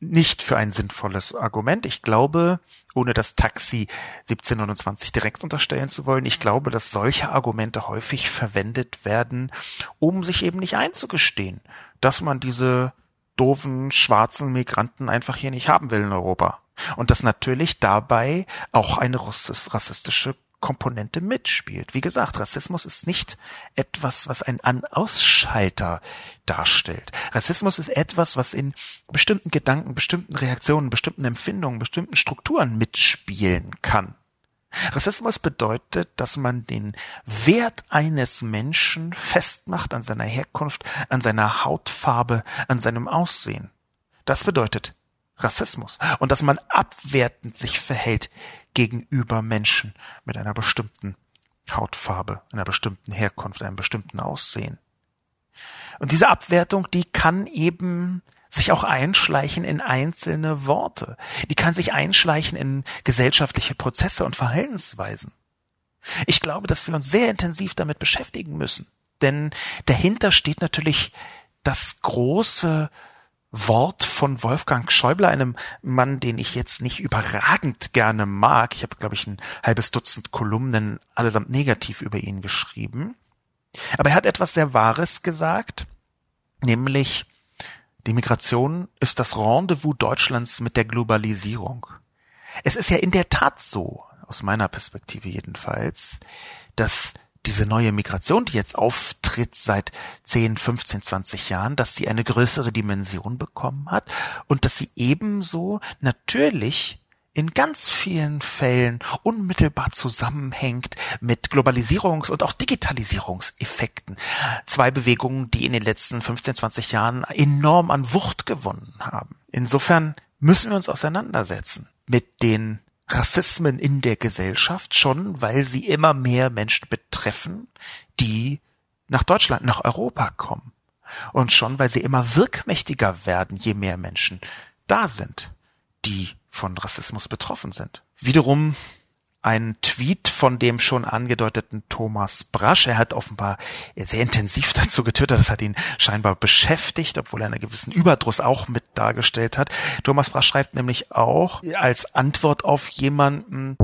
nicht für ein sinnvolles Argument. Ich glaube, ohne das Taxi 1729 direkt unterstellen zu wollen, ich glaube, dass solche Argumente häufig verwendet werden, um sich eben nicht einzugestehen, dass man diese doofen schwarzen Migranten einfach hier nicht haben will in Europa. Und dass natürlich dabei auch eine rassistische Komponente mitspielt. Wie gesagt, Rassismus ist nicht etwas, was ein An-Ausschalter darstellt. Rassismus ist etwas, was in bestimmten Gedanken, bestimmten Reaktionen, bestimmten Empfindungen, bestimmten Strukturen mitspielen kann. Rassismus bedeutet, dass man den Wert eines Menschen festmacht an seiner Herkunft, an seiner Hautfarbe, an seinem Aussehen. Das bedeutet Rassismus. Und dass man abwertend sich verhält gegenüber Menschen mit einer bestimmten Hautfarbe, einer bestimmten Herkunft, einem bestimmten Aussehen. Und diese Abwertung, die kann eben sich auch einschleichen in einzelne Worte. Die kann sich einschleichen in gesellschaftliche Prozesse und Verhaltensweisen. Ich glaube, dass wir uns sehr intensiv damit beschäftigen müssen. Denn dahinter steht natürlich das große Wort von Wolfgang Schäuble, einem Mann, den ich jetzt nicht überragend gerne mag. Ich habe, glaube ich, ein halbes Dutzend Kolumnen allesamt negativ über ihn geschrieben. Aber er hat etwas sehr Wahres gesagt, nämlich die Migration ist das Rendezvous Deutschlands mit der Globalisierung. Es ist ja in der Tat so, aus meiner Perspektive jedenfalls, dass diese neue Migration, die jetzt auftritt seit 10, 15, 20 Jahren, dass sie eine größere Dimension bekommen hat und dass sie ebenso natürlich in ganz vielen Fällen unmittelbar zusammenhängt mit Globalisierungs- und auch Digitalisierungseffekten. Zwei Bewegungen, die in den letzten 15, 20 Jahren enorm an Wucht gewonnen haben. Insofern müssen wir uns auseinandersetzen mit den Rassismen in der Gesellschaft schon, weil sie immer mehr Menschen betreffen, die nach Deutschland, nach Europa kommen. Und schon, weil sie immer wirkmächtiger werden, je mehr Menschen da sind, die von Rassismus betroffen sind. Wiederum ein Tweet von dem schon angedeuteten Thomas Brasch. Er hat offenbar sehr intensiv [LAUGHS] dazu getwittert. Das hat ihn scheinbar beschäftigt, obwohl er einen gewissen Überdruss auch mit dargestellt hat. Thomas Brasch schreibt nämlich auch als Antwort auf jemanden,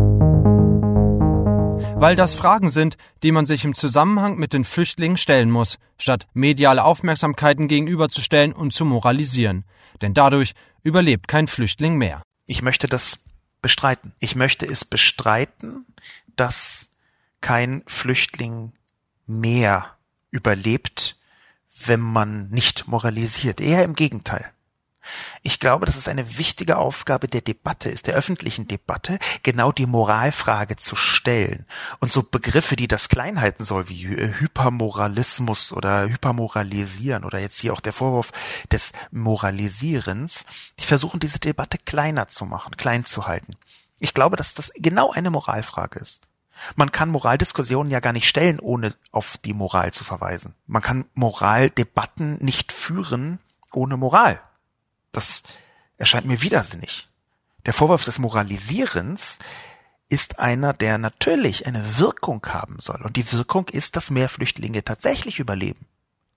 weil das Fragen sind, die man sich im Zusammenhang mit den Flüchtlingen stellen muss, statt mediale Aufmerksamkeiten gegenüberzustellen und zu moralisieren. Denn dadurch überlebt kein Flüchtling mehr. Ich möchte das bestreiten. Ich möchte es bestreiten, dass kein Flüchtling mehr überlebt, wenn man nicht moralisiert. Eher im Gegenteil. Ich glaube, dass es eine wichtige Aufgabe der Debatte ist, der öffentlichen Debatte, genau die Moralfrage zu stellen. Und so Begriffe, die das klein halten soll, wie Hypermoralismus oder Hypermoralisieren oder jetzt hier auch der Vorwurf des Moralisierens, die versuchen diese Debatte kleiner zu machen, klein zu halten. Ich glaube, dass das genau eine Moralfrage ist. Man kann Moraldiskussionen ja gar nicht stellen, ohne auf die Moral zu verweisen. Man kann Moraldebatten nicht führen ohne Moral. Das erscheint mir widersinnig. Der Vorwurf des Moralisierens ist einer, der natürlich eine Wirkung haben soll. Und die Wirkung ist, dass mehr Flüchtlinge tatsächlich überleben.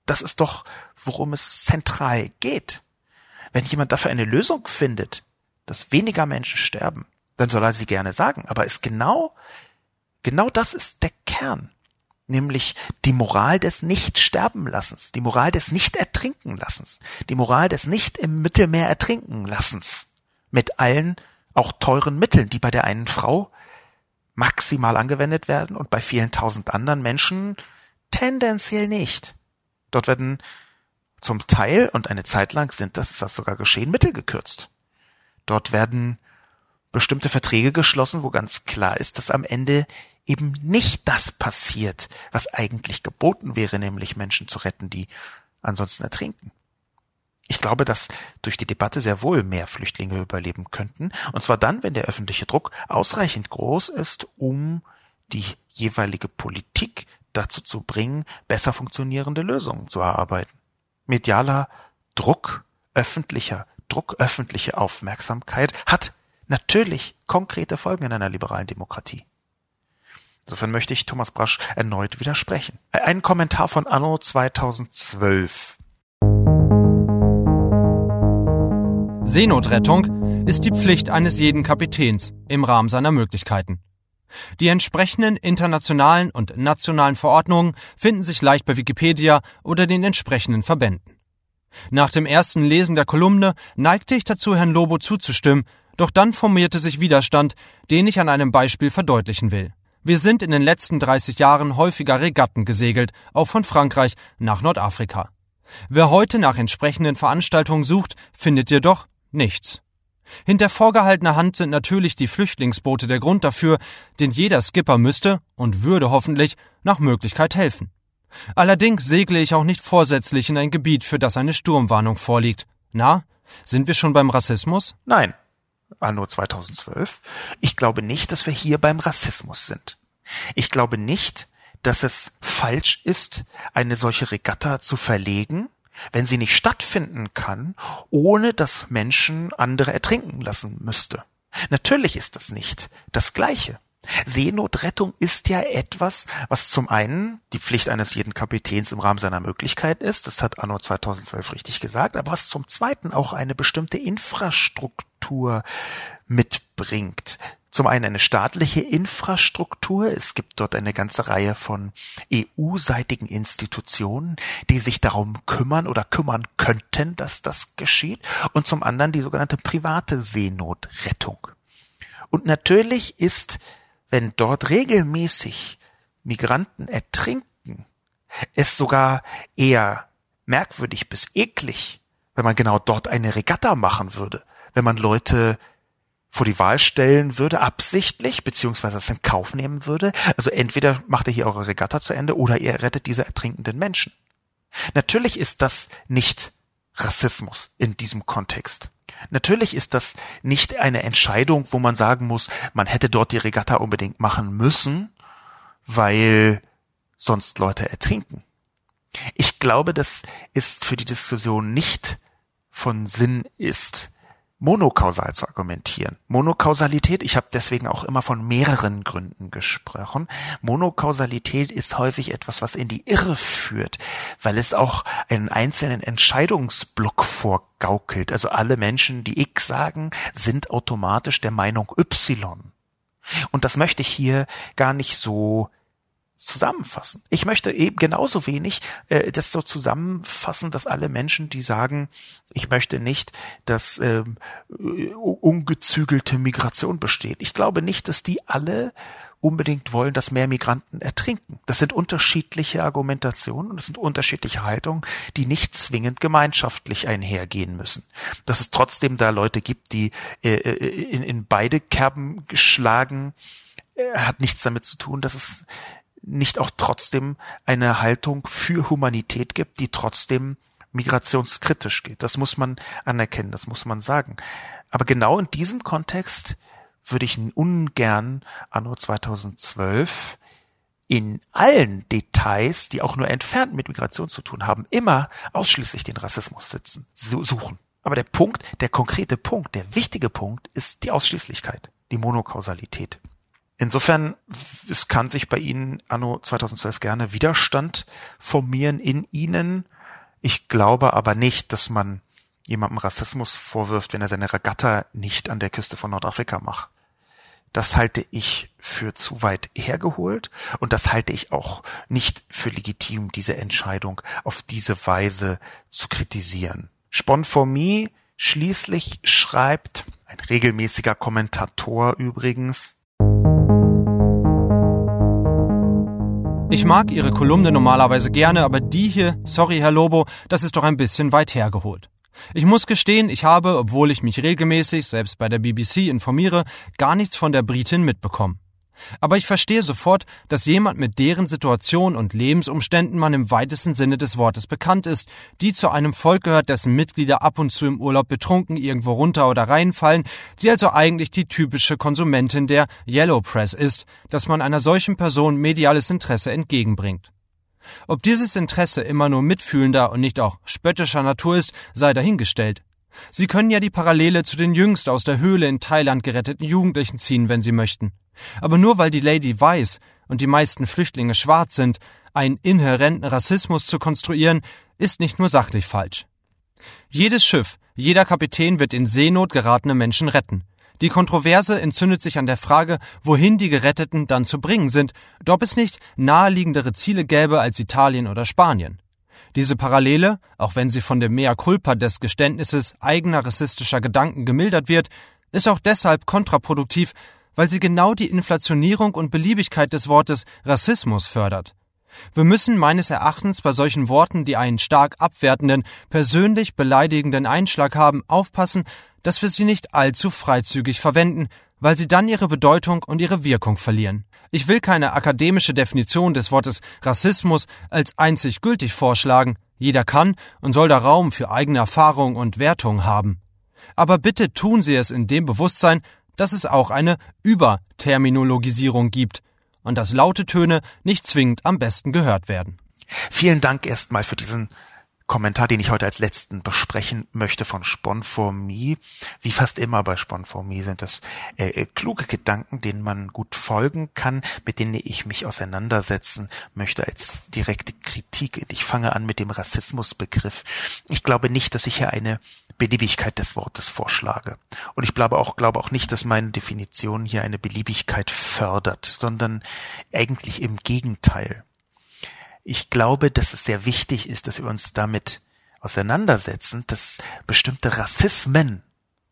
Das ist doch, worum es zentral geht. Wenn jemand dafür eine Lösung findet, dass weniger Menschen sterben, dann soll er sie gerne sagen. Aber ist genau, genau das ist der Kern. Nämlich die Moral des Nicht-Sterben-Lassens, die Moral des Nicht-Ertrinken-Lassens, die Moral des Nicht im Mittelmeer ertrinken-Lassens. Mit allen auch teuren Mitteln, die bei der einen Frau maximal angewendet werden und bei vielen tausend anderen Menschen tendenziell nicht. Dort werden zum Teil, und eine Zeit lang sind das, ist das sogar geschehen, Mittel gekürzt. Dort werden bestimmte Verträge geschlossen, wo ganz klar ist, dass am Ende eben nicht das passiert, was eigentlich geboten wäre, nämlich Menschen zu retten, die ansonsten ertrinken. Ich glaube, dass durch die Debatte sehr wohl mehr Flüchtlinge überleben könnten, und zwar dann, wenn der öffentliche Druck ausreichend groß ist, um die jeweilige Politik dazu zu bringen, besser funktionierende Lösungen zu erarbeiten. Medialer Druck, öffentlicher Druck, öffentliche Aufmerksamkeit hat natürlich konkrete Folgen in einer liberalen Demokratie. Insofern möchte ich Thomas Brasch erneut widersprechen. Ein Kommentar von Anno 2012. Seenotrettung ist die Pflicht eines jeden Kapitäns im Rahmen seiner Möglichkeiten. Die entsprechenden internationalen und nationalen Verordnungen finden sich leicht bei Wikipedia oder den entsprechenden Verbänden. Nach dem ersten Lesen der Kolumne neigte ich dazu, Herrn Lobo zuzustimmen, doch dann formierte sich Widerstand, den ich an einem Beispiel verdeutlichen will. Wir sind in den letzten 30 Jahren häufiger Regatten gesegelt, auch von Frankreich nach Nordafrika. Wer heute nach entsprechenden Veranstaltungen sucht, findet jedoch nichts. Hinter vorgehaltener Hand sind natürlich die Flüchtlingsboote der Grund dafür, denn jeder Skipper müsste und würde hoffentlich nach Möglichkeit helfen. Allerdings segle ich auch nicht vorsätzlich in ein Gebiet, für das eine Sturmwarnung vorliegt. Na, sind wir schon beim Rassismus? Nein. Anno 2012. Ich glaube nicht, dass wir hier beim Rassismus sind. Ich glaube nicht, dass es falsch ist, eine solche Regatta zu verlegen, wenn sie nicht stattfinden kann, ohne dass Menschen andere ertrinken lassen müsste. Natürlich ist das nicht das Gleiche. Seenotrettung ist ja etwas, was zum einen die Pflicht eines jeden Kapitäns im Rahmen seiner Möglichkeit ist, das hat Anno 2012 richtig gesagt, aber was zum zweiten auch eine bestimmte Infrastruktur mitbringt. Zum einen eine staatliche Infrastruktur. Es gibt dort eine ganze Reihe von EU-seitigen Institutionen, die sich darum kümmern oder kümmern könnten, dass das geschieht. Und zum anderen die sogenannte private Seenotrettung. Und natürlich ist, wenn dort regelmäßig Migranten ertrinken, es sogar eher merkwürdig bis eklig, wenn man genau dort eine Regatta machen würde, wenn man Leute vor die Wahl stellen würde, absichtlich, beziehungsweise das in Kauf nehmen würde. Also entweder macht ihr hier eure Regatta zu Ende oder ihr rettet diese ertrinkenden Menschen. Natürlich ist das nicht Rassismus in diesem Kontext. Natürlich ist das nicht eine Entscheidung, wo man sagen muss, man hätte dort die Regatta unbedingt machen müssen, weil sonst Leute ertrinken. Ich glaube, dass es für die Diskussion nicht von Sinn ist, monokausal zu argumentieren. Monokausalität, ich habe deswegen auch immer von mehreren Gründen gesprochen. Monokausalität ist häufig etwas, was in die Irre führt, weil es auch einen einzelnen Entscheidungsblock vorgaukelt. Also alle Menschen, die X sagen, sind automatisch der Meinung Y. Und das möchte ich hier gar nicht so zusammenfassen. Ich möchte eben genauso wenig äh, das so zusammenfassen, dass alle Menschen, die sagen, ich möchte nicht, dass ähm, ungezügelte Migration besteht. Ich glaube nicht, dass die alle unbedingt wollen, dass mehr Migranten ertrinken. Das sind unterschiedliche Argumentationen und das sind unterschiedliche Haltungen, die nicht zwingend gemeinschaftlich einhergehen müssen. Dass es trotzdem da Leute gibt, die äh, äh in, in beide Kerben geschlagen, äh, hat nichts damit zu tun, dass es nicht auch trotzdem eine Haltung für Humanität gibt, die trotzdem migrationskritisch geht. Das muss man anerkennen, das muss man sagen. Aber genau in diesem Kontext würde ich ungern anno 2012 in allen Details, die auch nur entfernt mit Migration zu tun haben, immer ausschließlich den Rassismus sitzen, suchen. Aber der Punkt, der konkrete Punkt, der wichtige Punkt ist die Ausschließlichkeit, die Monokausalität. Insofern, es kann sich bei Ihnen anno 2012 gerne Widerstand formieren in Ihnen. Ich glaube aber nicht, dass man jemandem Rassismus vorwirft, wenn er seine Regatta nicht an der Küste von Nordafrika macht. Das halte ich für zu weit hergeholt und das halte ich auch nicht für legitim, diese Entscheidung auf diese Weise zu kritisieren. Sponformie schließlich schreibt, ein regelmäßiger Kommentator übrigens, Ich mag Ihre Kolumne normalerweise gerne, aber die hier, sorry Herr Lobo, das ist doch ein bisschen weit hergeholt. Ich muss gestehen, ich habe, obwohl ich mich regelmäßig, selbst bei der BBC, informiere, gar nichts von der Britin mitbekommen. Aber ich verstehe sofort, dass jemand mit deren Situation und Lebensumständen man im weitesten Sinne des Wortes bekannt ist, die zu einem Volk gehört, dessen Mitglieder ab und zu im Urlaub betrunken irgendwo runter oder reinfallen, die also eigentlich die typische Konsumentin der Yellow Press ist, dass man einer solchen Person mediales Interesse entgegenbringt. Ob dieses Interesse immer nur mitfühlender und nicht auch spöttischer Natur ist, sei dahingestellt. Sie können ja die Parallele zu den jüngst aus der Höhle in Thailand geretteten Jugendlichen ziehen, wenn Sie möchten. Aber nur weil die Lady weiß und die meisten Flüchtlinge schwarz sind, einen inhärenten Rassismus zu konstruieren, ist nicht nur sachlich falsch. Jedes Schiff, jeder Kapitän wird in Seenot geratene Menschen retten. Die Kontroverse entzündet sich an der Frage, wohin die Geretteten dann zu bringen sind, ob es nicht naheliegendere Ziele gäbe als Italien oder Spanien. Diese Parallele, auch wenn sie von dem Mea culpa des Geständnisses eigener rassistischer Gedanken gemildert wird, ist auch deshalb kontraproduktiv, weil sie genau die Inflationierung und Beliebigkeit des Wortes Rassismus fördert. Wir müssen meines Erachtens bei solchen Worten, die einen stark abwertenden, persönlich beleidigenden Einschlag haben, aufpassen, dass wir sie nicht allzu freizügig verwenden, weil sie dann ihre Bedeutung und ihre Wirkung verlieren. Ich will keine akademische Definition des Wortes Rassismus als einzig gültig vorschlagen. Jeder kann und soll da Raum für eigene Erfahrung und Wertung haben. Aber bitte tun Sie es in dem Bewusstsein, dass es auch eine Überterminologisierung gibt und dass laute Töne nicht zwingend am besten gehört werden. Vielen Dank erstmal für diesen Kommentar, den ich heute als letzten besprechen möchte von Sponformie. Wie fast immer bei Sponformie sind das äh, äh, kluge Gedanken, denen man gut folgen kann, mit denen ich mich auseinandersetzen möchte als direkte Kritik. Ich fange an mit dem Rassismusbegriff. Ich glaube nicht, dass ich hier eine Beliebigkeit des Wortes vorschlage. Und ich glaube auch, glaube auch nicht, dass meine Definition hier eine Beliebigkeit fördert, sondern eigentlich im Gegenteil. Ich glaube, dass es sehr wichtig ist, dass wir uns damit auseinandersetzen, dass bestimmte Rassismen,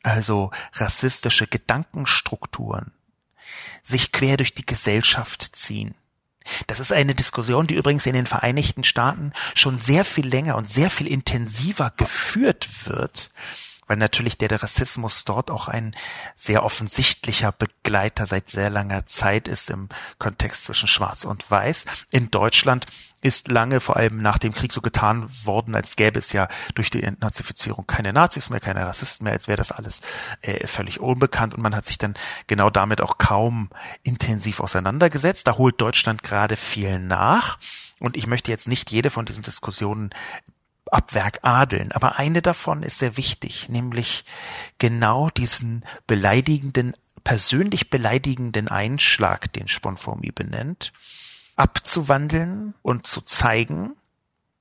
also rassistische Gedankenstrukturen, sich quer durch die Gesellschaft ziehen. Das ist eine Diskussion, die übrigens in den Vereinigten Staaten schon sehr viel länger und sehr viel intensiver geführt wird, weil natürlich der Rassismus dort auch ein sehr offensichtlicher Begleiter seit sehr langer Zeit ist im Kontext zwischen Schwarz und Weiß. In Deutschland ist lange, vor allem nach dem Krieg, so getan worden, als gäbe es ja durch die Entnazifizierung keine Nazis mehr, keine Rassisten mehr, als wäre das alles äh, völlig unbekannt. Und man hat sich dann genau damit auch kaum intensiv auseinandergesetzt. Da holt Deutschland gerade viel nach. Und ich möchte jetzt nicht jede von diesen Diskussionen ab Werk adeln, aber eine davon ist sehr wichtig, nämlich genau diesen beleidigenden, persönlich beleidigenden Einschlag, den Sponformi benennt, abzuwandeln und zu zeigen,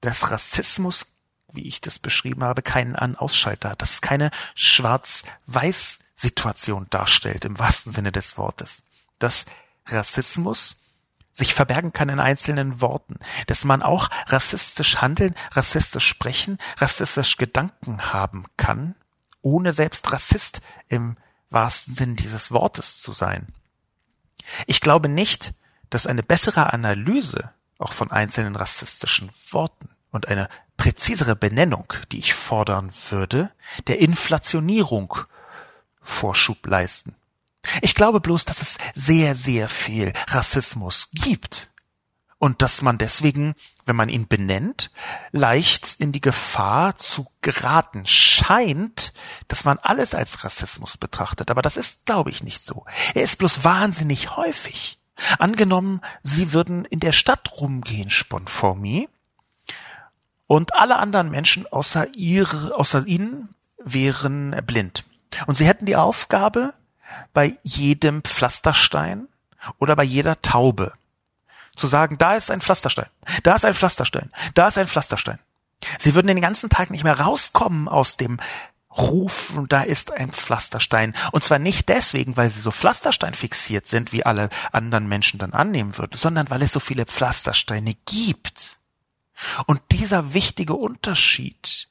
dass Rassismus, wie ich das beschrieben habe, keinen An-Ausschalter hat, dass es keine Schwarz-Weiß-Situation darstellt im wahrsten Sinne des Wortes. Dass Rassismus sich verbergen kann in einzelnen Worten, dass man auch rassistisch handeln, rassistisch sprechen, rassistisch Gedanken haben kann, ohne selbst Rassist im wahrsten Sinn dieses Wortes zu sein. Ich glaube nicht, dass eine bessere Analyse auch von einzelnen rassistischen Worten und eine präzisere Benennung, die ich fordern würde, der Inflationierung Vorschub leisten. Ich glaube bloß, dass es sehr, sehr viel Rassismus gibt und dass man deswegen, wenn man ihn benennt, leicht in die Gefahr zu geraten scheint, dass man alles als Rassismus betrachtet, aber das ist, glaube ich, nicht so. Er ist bloß wahnsinnig häufig. Angenommen, Sie würden in der Stadt rumgehen, Sponformi, und alle anderen Menschen außer ihre, außer Ihnen wären blind. Und Sie hätten die Aufgabe, bei jedem Pflasterstein oder bei jeder Taube zu sagen, da ist ein Pflasterstein, da ist ein Pflasterstein, da ist ein Pflasterstein. Sie würden den ganzen Tag nicht mehr rauskommen aus dem Ruf, und da ist ein Pflasterstein. Und zwar nicht deswegen, weil sie so Pflasterstein fixiert sind, wie alle anderen Menschen dann annehmen würden, sondern weil es so viele Pflastersteine gibt. Und dieser wichtige Unterschied,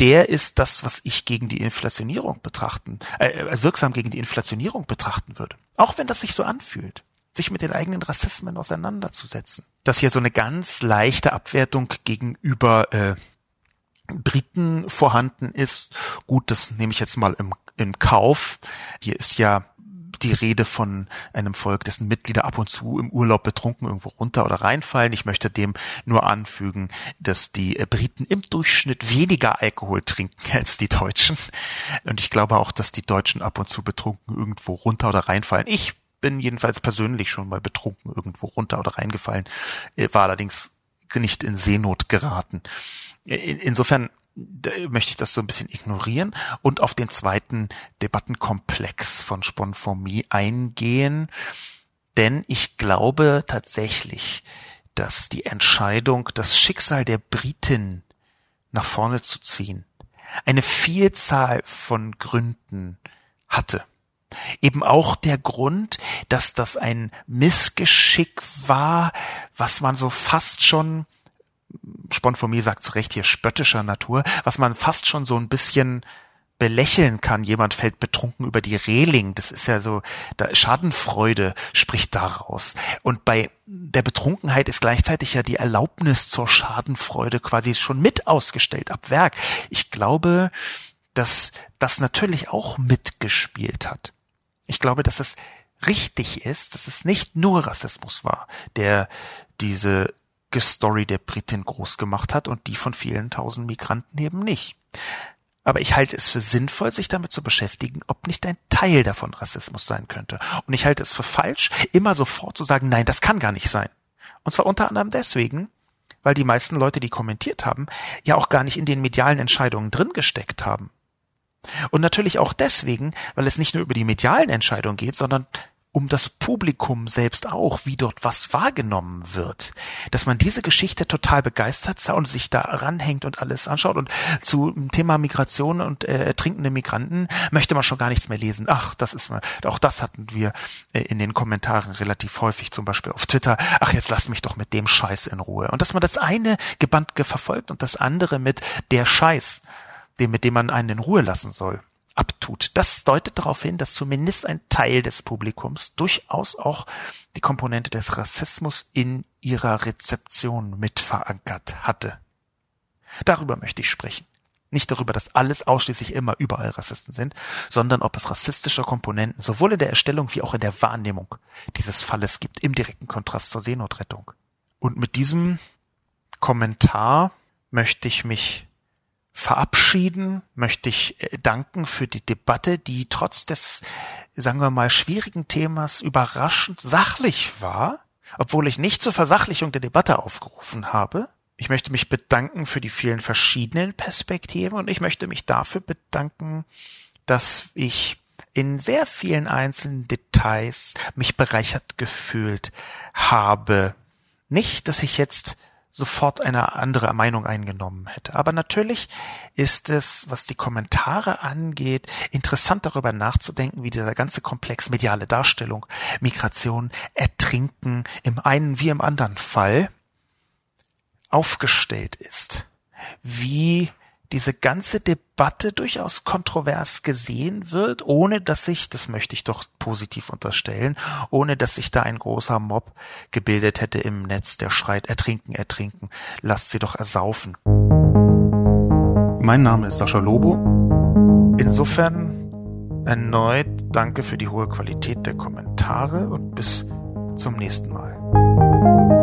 der ist das, was ich gegen die Inflationierung betrachten, äh, äh wirksam gegen die Inflationierung betrachten würde. Auch wenn das sich so anfühlt sich mit den eigenen Rassismen auseinanderzusetzen. Dass hier so eine ganz leichte Abwertung gegenüber äh, Briten vorhanden ist, gut, das nehme ich jetzt mal im, im Kauf. Hier ist ja die Rede von einem Volk, dessen Mitglieder ab und zu im Urlaub betrunken irgendwo runter oder reinfallen. Ich möchte dem nur anfügen, dass die Briten im Durchschnitt weniger Alkohol trinken [LAUGHS] als die Deutschen. Und ich glaube auch, dass die Deutschen ab und zu betrunken irgendwo runter oder reinfallen. Ich bin jedenfalls persönlich schon mal betrunken irgendwo runter oder reingefallen, äh, war allerdings nicht in Seenot geraten. Äh, insofern möchte ich das so ein bisschen ignorieren und auf den zweiten Debattenkomplex von Sponformie eingehen, denn ich glaube tatsächlich, dass die Entscheidung, das Schicksal der Briten nach vorne zu ziehen, eine Vielzahl von Gründen hatte. Eben auch der Grund, dass das ein Missgeschick war, was man so fast schon, Sponformie sagt zu Recht hier spöttischer Natur, was man fast schon so ein bisschen belächeln kann. Jemand fällt betrunken über die Reling. Das ist ja so, da Schadenfreude spricht daraus. Und bei der Betrunkenheit ist gleichzeitig ja die Erlaubnis zur Schadenfreude quasi schon mit ausgestellt ab Werk. Ich glaube, dass das natürlich auch mitgespielt hat. Ich glaube, dass es richtig ist, dass es nicht nur Rassismus war, der diese Story der Britin groß gemacht hat und die von vielen tausend Migranten eben nicht. Aber ich halte es für sinnvoll, sich damit zu beschäftigen, ob nicht ein Teil davon Rassismus sein könnte. Und ich halte es für falsch, immer sofort zu sagen, nein, das kann gar nicht sein. Und zwar unter anderem deswegen, weil die meisten Leute, die kommentiert haben, ja auch gar nicht in den medialen Entscheidungen drin gesteckt haben. Und natürlich auch deswegen, weil es nicht nur über die medialen Entscheidungen geht, sondern um das Publikum selbst auch, wie dort was wahrgenommen wird. Dass man diese Geschichte total begeistert und sich da ranhängt und alles anschaut. Und zu dem Thema Migration und äh, ertrinkende Migranten möchte man schon gar nichts mehr lesen. Ach, das ist mal, auch das hatten wir äh, in den Kommentaren relativ häufig, zum Beispiel auf Twitter. Ach, jetzt lass mich doch mit dem Scheiß in Ruhe. Und dass man das eine gebannt verfolgt und das andere mit der Scheiß dem, mit dem man einen in Ruhe lassen soll, abtut. Das deutet darauf hin, dass zumindest ein Teil des Publikums durchaus auch die Komponente des Rassismus in ihrer Rezeption mit verankert hatte. Darüber möchte ich sprechen. Nicht darüber, dass alles ausschließlich immer überall Rassisten sind, sondern ob es rassistische Komponenten sowohl in der Erstellung wie auch in der Wahrnehmung dieses Falles gibt, im direkten Kontrast zur Seenotrettung. Und mit diesem Kommentar möchte ich mich verabschieden, möchte ich äh, danken für die Debatte, die trotz des, sagen wir mal, schwierigen Themas überraschend sachlich war, obwohl ich nicht zur Versachlichung der Debatte aufgerufen habe. Ich möchte mich bedanken für die vielen verschiedenen Perspektiven und ich möchte mich dafür bedanken, dass ich in sehr vielen einzelnen Details mich bereichert gefühlt habe. Nicht, dass ich jetzt sofort eine andere Meinung eingenommen hätte. Aber natürlich ist es, was die Kommentare angeht, interessant darüber nachzudenken, wie dieser ganze Komplex mediale Darstellung, Migration, Ertrinken im einen wie im anderen Fall aufgestellt ist. Wie diese ganze Debatte durchaus kontrovers gesehen wird, ohne dass sich, das möchte ich doch positiv unterstellen, ohne dass sich da ein großer Mob gebildet hätte im Netz, der schreit, ertrinken, ertrinken, lasst sie doch ersaufen. Mein Name ist Sascha Lobo. Insofern erneut danke für die hohe Qualität der Kommentare und bis zum nächsten Mal.